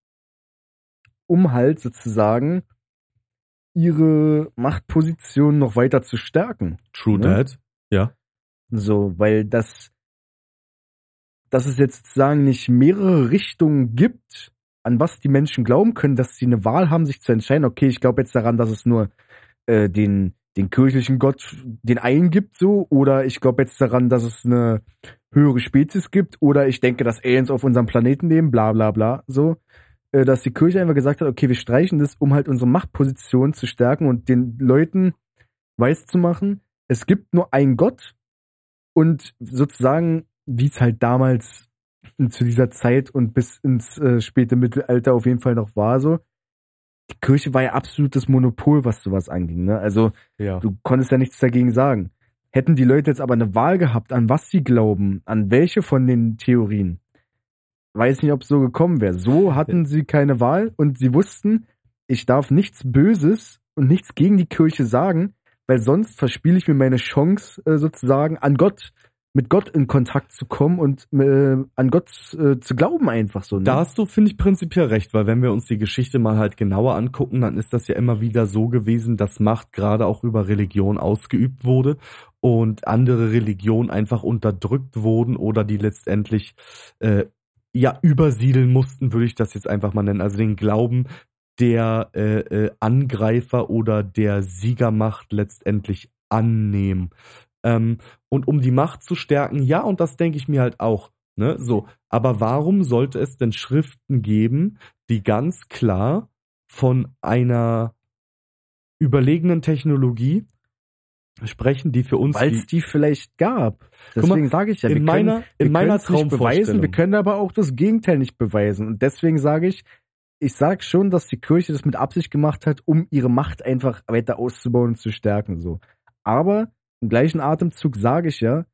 um halt sozusagen ihre Machtposition noch weiter zu stärken. True ne? that. Ja. So, weil das, dass es jetzt sozusagen nicht mehrere Richtungen gibt, an was die Menschen glauben können, dass sie eine Wahl haben, sich zu entscheiden, okay, ich glaube jetzt daran, dass es nur äh, den, den kirchlichen Gott, den einen gibt, so, oder ich glaube jetzt daran, dass es eine höhere Spezies gibt, oder ich denke, dass Aliens auf unserem Planeten leben, bla bla bla, so, äh, dass die Kirche einfach gesagt hat, okay, wir streichen das, um halt unsere Machtposition zu stärken und den Leuten weiß zu machen, es gibt nur einen Gott und sozusagen, wie es halt damals zu dieser Zeit und bis ins äh, späte Mittelalter auf jeden Fall noch war so, die Kirche war ja absolutes Monopol, was sowas anging. Ne? Also Ja. du konntest ja nichts dagegen sagen. Hätten die Leute jetzt aber eine Wahl gehabt, an was sie glauben, an welche von den Theorien, weiß nicht, ob es so gekommen wäre. So hatten sie keine Wahl und sie wussten, ich darf nichts Böses und nichts gegen die Kirche sagen, weil sonst verspiele ich mir meine Chance äh, sozusagen an Gott, mit Gott in Kontakt zu kommen und äh, an Gott äh, zu glauben einfach so. Ne? Da hast du, finde ich, prinzipiell recht, weil wenn wir uns die Geschichte mal halt genauer angucken, dann ist das ja immer wieder so gewesen, dass Macht gerade auch über Religion ausgeübt wurde und andere Religionen einfach unterdrückt wurden oder die letztendlich äh, ja übersiedeln mussten, würde ich das jetzt einfach mal nennen. Also den Glauben der äh, äh, Angreifer oder der Siegermacht letztendlich annehmen. Ähm, und um die Macht zu stärken, ja, und das denke ich mir halt auch. Ne, so. Aber warum sollte es denn Schriften geben, die ganz klar von einer überlegenen Technologie sprechen, die für uns Weil es die vielleicht gab. Deswegen sage ich ja, in wir meiner, können, in wir meiner nicht beweisen, wir können aber auch das Gegenteil nicht beweisen. Und deswegen sage ich, ich sage schon, dass die Kirche das mit Absicht gemacht hat, um ihre Macht einfach weiter auszubauen und zu stärken. So. Aber im gleichen Atemzug sage ich ja,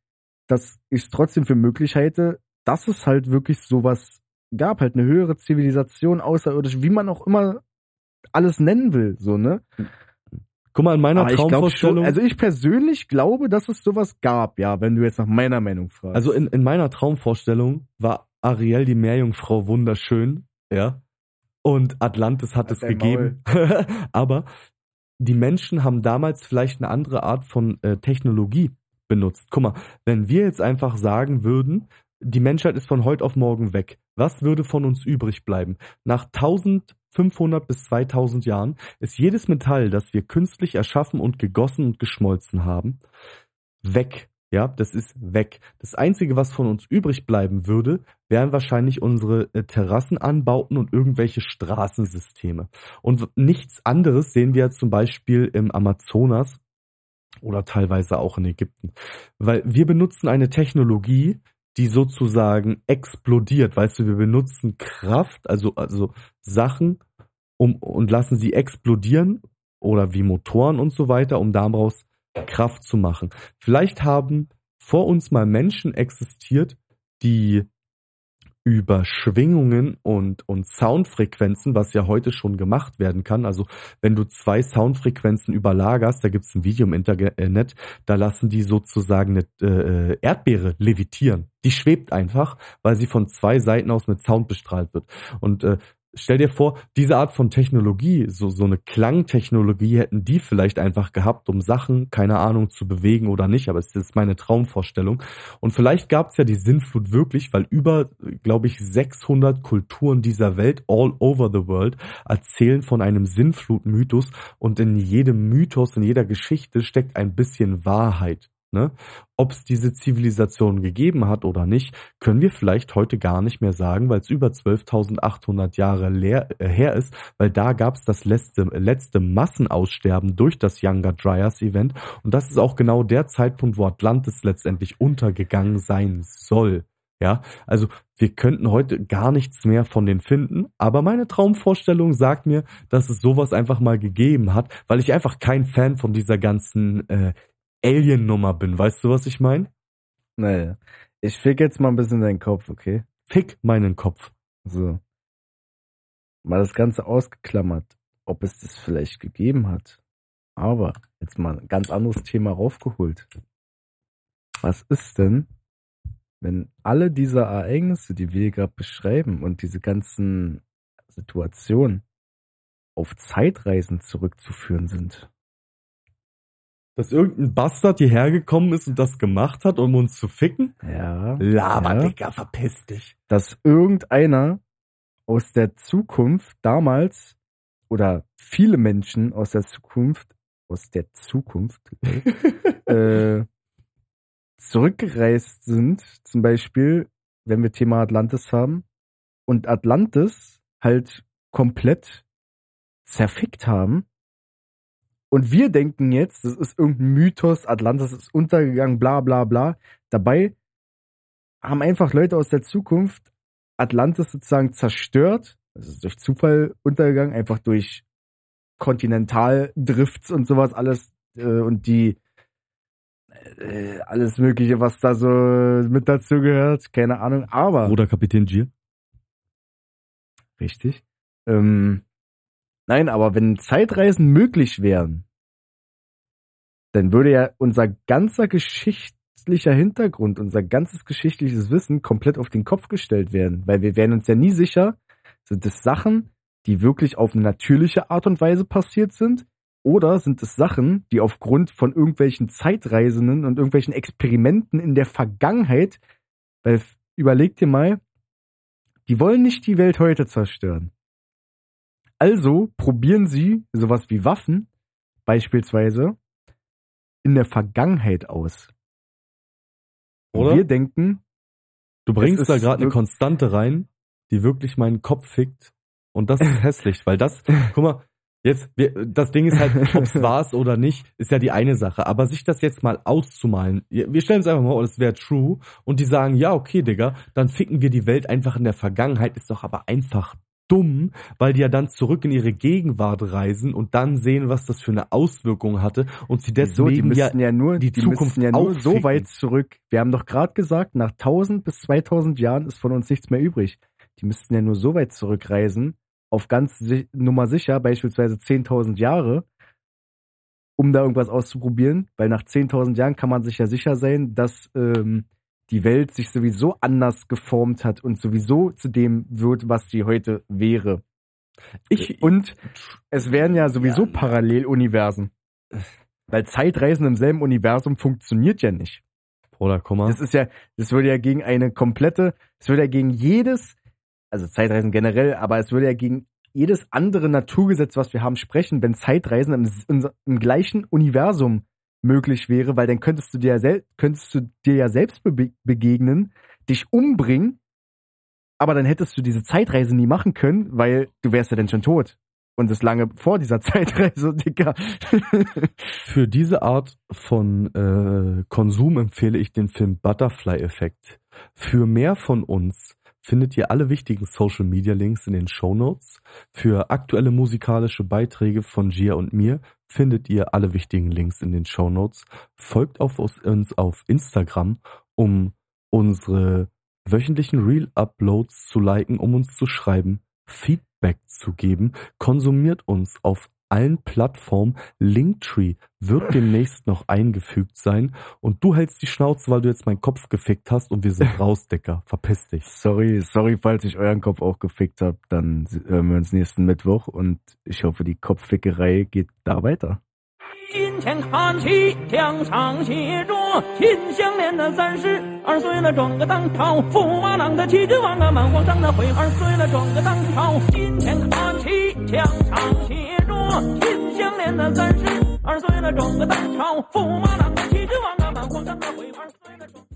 dass ich es trotzdem für möglich halte, dass es halt wirklich sowas gab, halt eine höhere Zivilisation, außerirdisch, wie man auch immer alles nennen will, so, ne? Guck mal, in meiner Aber ich glaube schon, Traumvorstellung, also ich persönlich glaube, dass es sowas gab, ja, wenn du jetzt nach meiner Meinung fragst. also in, in meiner Traumvorstellung war Ariel die Meerjungfrau wunderschön, ja. Und Atlantis hat Halt es dein gegeben. Aber die Menschen haben damals vielleicht eine andere Art von äh, Technologie benutzt. Guck mal, wenn wir jetzt einfach sagen würden, die Menschheit ist von heute auf morgen weg, was würde von uns übrig bleiben? Nach 1500 bis 2000 Jahren ist jedes Metall, das wir künstlich erschaffen und gegossen und geschmolzen haben, weg. Ja, das ist weg. Das Einzige, was von uns übrig bleiben würde, wären wahrscheinlich unsere äh, Terrassenanbauten und irgendwelche Straßensysteme. Und nichts anderes sehen wir zum Beispiel im Amazonas oder teilweise auch in Ägypten. Weil wir benutzen eine Technologie, die sozusagen explodiert. Weißt du, wir benutzen Kraft, also, also Sachen um, und lassen sie explodieren oder wie Motoren und so weiter, um daraus Kraft zu machen. Vielleicht haben vor uns mal Menschen existiert, die über Schwingungen und, und Soundfrequenzen, was ja heute schon gemacht werden kann. Also wenn du zwei Soundfrequenzen überlagerst, da gibt's ein Video im Internet, da lassen die sozusagen eine äh, Erdbeere levitieren. Die schwebt einfach, weil sie von zwei Seiten aus mit Sound bestrahlt wird. Und äh, stell dir vor, diese Art von Technologie, so, so eine Klangtechnologie hätten die vielleicht einfach gehabt, um Sachen, keine Ahnung, zu bewegen oder nicht, aber es ist meine Traumvorstellung. Und vielleicht gab es ja die Sinnflut wirklich, weil über, glaube ich, 600 Kulturen dieser Welt, all over the world, erzählen von einem Sinnflut-Mythos und in jedem Mythos, in jeder Geschichte steckt ein bisschen Wahrheit. Ne? Ob es diese Zivilisation gegeben hat oder nicht, können wir vielleicht heute gar nicht mehr sagen, weil es über 12.800 Jahre leer, äh, her ist, weil da gab es das letzte, letzte Massenaussterben durch das Younger Dryas Event und das ist auch genau der Zeitpunkt, wo Atlantis letztendlich untergegangen sein soll. Ja, also wir könnten heute gar nichts mehr von denen finden, aber meine Traumvorstellung sagt mir, dass es sowas einfach mal gegeben hat, weil ich einfach kein Fan von dieser ganzen äh, Alien-Nummer bin. Weißt du, was ich meine? Naja. Ich fick jetzt mal ein bisschen deinen Kopf, okay? Fick meinen Kopf. So. Mal das Ganze ausgeklammert, ob es das vielleicht gegeben hat. Aber jetzt mal ein ganz anderes Thema raufgeholt. Was ist denn, wenn alle diese Ereignisse, die wir gerade beschreiben und diese ganzen Situationen auf Zeitreisen zurückzuführen sind? Dass irgendein Bastard hierher gekommen ist und das gemacht hat, um uns zu ficken? Ja. Laber, ja. Digga, verpiss dich. dass irgendeiner aus der Zukunft damals oder viele Menschen aus der Zukunft, aus der Zukunft, äh, zurückgereist sind, zum Beispiel, wenn wir Thema Atlantis haben, und Atlantis halt komplett zerfickt haben Und wir denken jetzt, das ist irgendein Mythos, Atlantis ist untergegangen, bla bla bla. Dabei haben einfach Leute aus der Zukunft Atlantis sozusagen zerstört. Das ist durch Zufall untergegangen, einfach durch Kontinentaldrifts und sowas alles äh, und die äh, alles Mögliche, was da so mit dazu gehört, keine Ahnung. Aber Bruder Kapitän Gier. Richtig. Ähm, nein, aber wenn Zeitreisen möglich wären, dann würde ja unser ganzer geschichtlicher Hintergrund, unser ganzes geschichtliches Wissen komplett auf den Kopf gestellt werden, weil wir wären uns ja nie sicher, sind es Sachen, die wirklich auf eine natürliche Art und Weise passiert sind, oder sind es Sachen, die aufgrund von irgendwelchen Zeitreisenden und irgendwelchen Experimenten in der Vergangenheit, weil überleg dir mal, die wollen nicht die Welt heute zerstören. Also probieren sie sowas wie Waffen, beispielsweise, in der Vergangenheit aus. Und Oder? wir denken, Du bringst Es da gerade eine Konstante rein, die wirklich meinen Kopf fickt. Und das ist hässlich, weil das, guck mal, jetzt, wir, das Ding ist halt, ob's war's oder nicht, ist ja die eine Sache. Aber sich das jetzt mal auszumalen, wir stellen uns einfach mal, vor, das wäre true, und die sagen, ja, okay, Digga, dann ficken wir die Welt einfach in der Vergangenheit, ist doch aber einfach dumm, weil die ja dann zurück in ihre Gegenwart reisen und dann sehen, was das für eine Auswirkung hatte und sie deswegen die ja müssten ja, nur, die die Zukunft ja nur so weit zurück. Wir haben doch gerade gesagt, nach 1000 bis 2000 Jahren ist von uns nichts mehr übrig. Die müssten ja nur so weit zurückreisen, auf ganz si Nummer sicher, beispielsweise 10.000 Jahre, um da irgendwas auszuprobieren, weil nach 10.000 Jahren kann man sich ja sicher sein, dass ähm, die Welt sich sowieso anders geformt hat und sowieso zu dem wird, was sie heute wäre. ich, Und es wären ja sowieso Ja. Paralleluniversen. Weil Zeitreisen im selben Universum funktioniert ja nicht. Bruder, komm mal. Das ist ja, das würde ja gegen eine komplette, es würde ja gegen jedes, also Zeitreisen generell, aber es würde ja gegen jedes andere Naturgesetz, was wir haben, sprechen, wenn Zeitreisen im, im, im gleichen Universum möglich wäre, weil dann könntest du dir ja, könntest du dir ja selbst be begegnen, dich umbringen, aber dann hättest du diese Zeitreise nie machen können, weil du wärst ja dann schon tot. Und das lange vor dieser Zeitreise, Dicker. Für diese Art von äh, Konsum empfehle ich den Film Butterfly Effekt. Für mehr von uns findet ihr alle wichtigen Social Media Links in den Show Notes. Für aktuelle musikalische Beiträge von Gia und mir findet ihr alle wichtigen Links in den Show Notes. Folgt auf uns auf Instagram, um unsere wöchentlichen Reel-Uploads zu liken, um uns zu schreiben, Feedback zu geben. Konsumiert uns auf allen Plattformen. Linktree wird demnächst noch eingefügt sein. Und du hältst die Schnauze, weil du jetzt meinen Kopf gefickt hast und wir sind raus, Decker. Verpiss dich. Sorry, sorry, falls ich euren Kopf auch gefickt habe. Dann hören wir uns nächsten Mittwoch und ich hoffe, die Kopffickerei geht da weiter. 金钱看齐，墙上写着“秦香莲的三十二岁了，转个当朝；驸马郎的齐君王啊，满皇上的悔二岁了，转个当朝。金钱看齐，墙上写 心相连的三十二岁了，装个单朝驸马郎，齐天王阿满，光山的会，二岁了。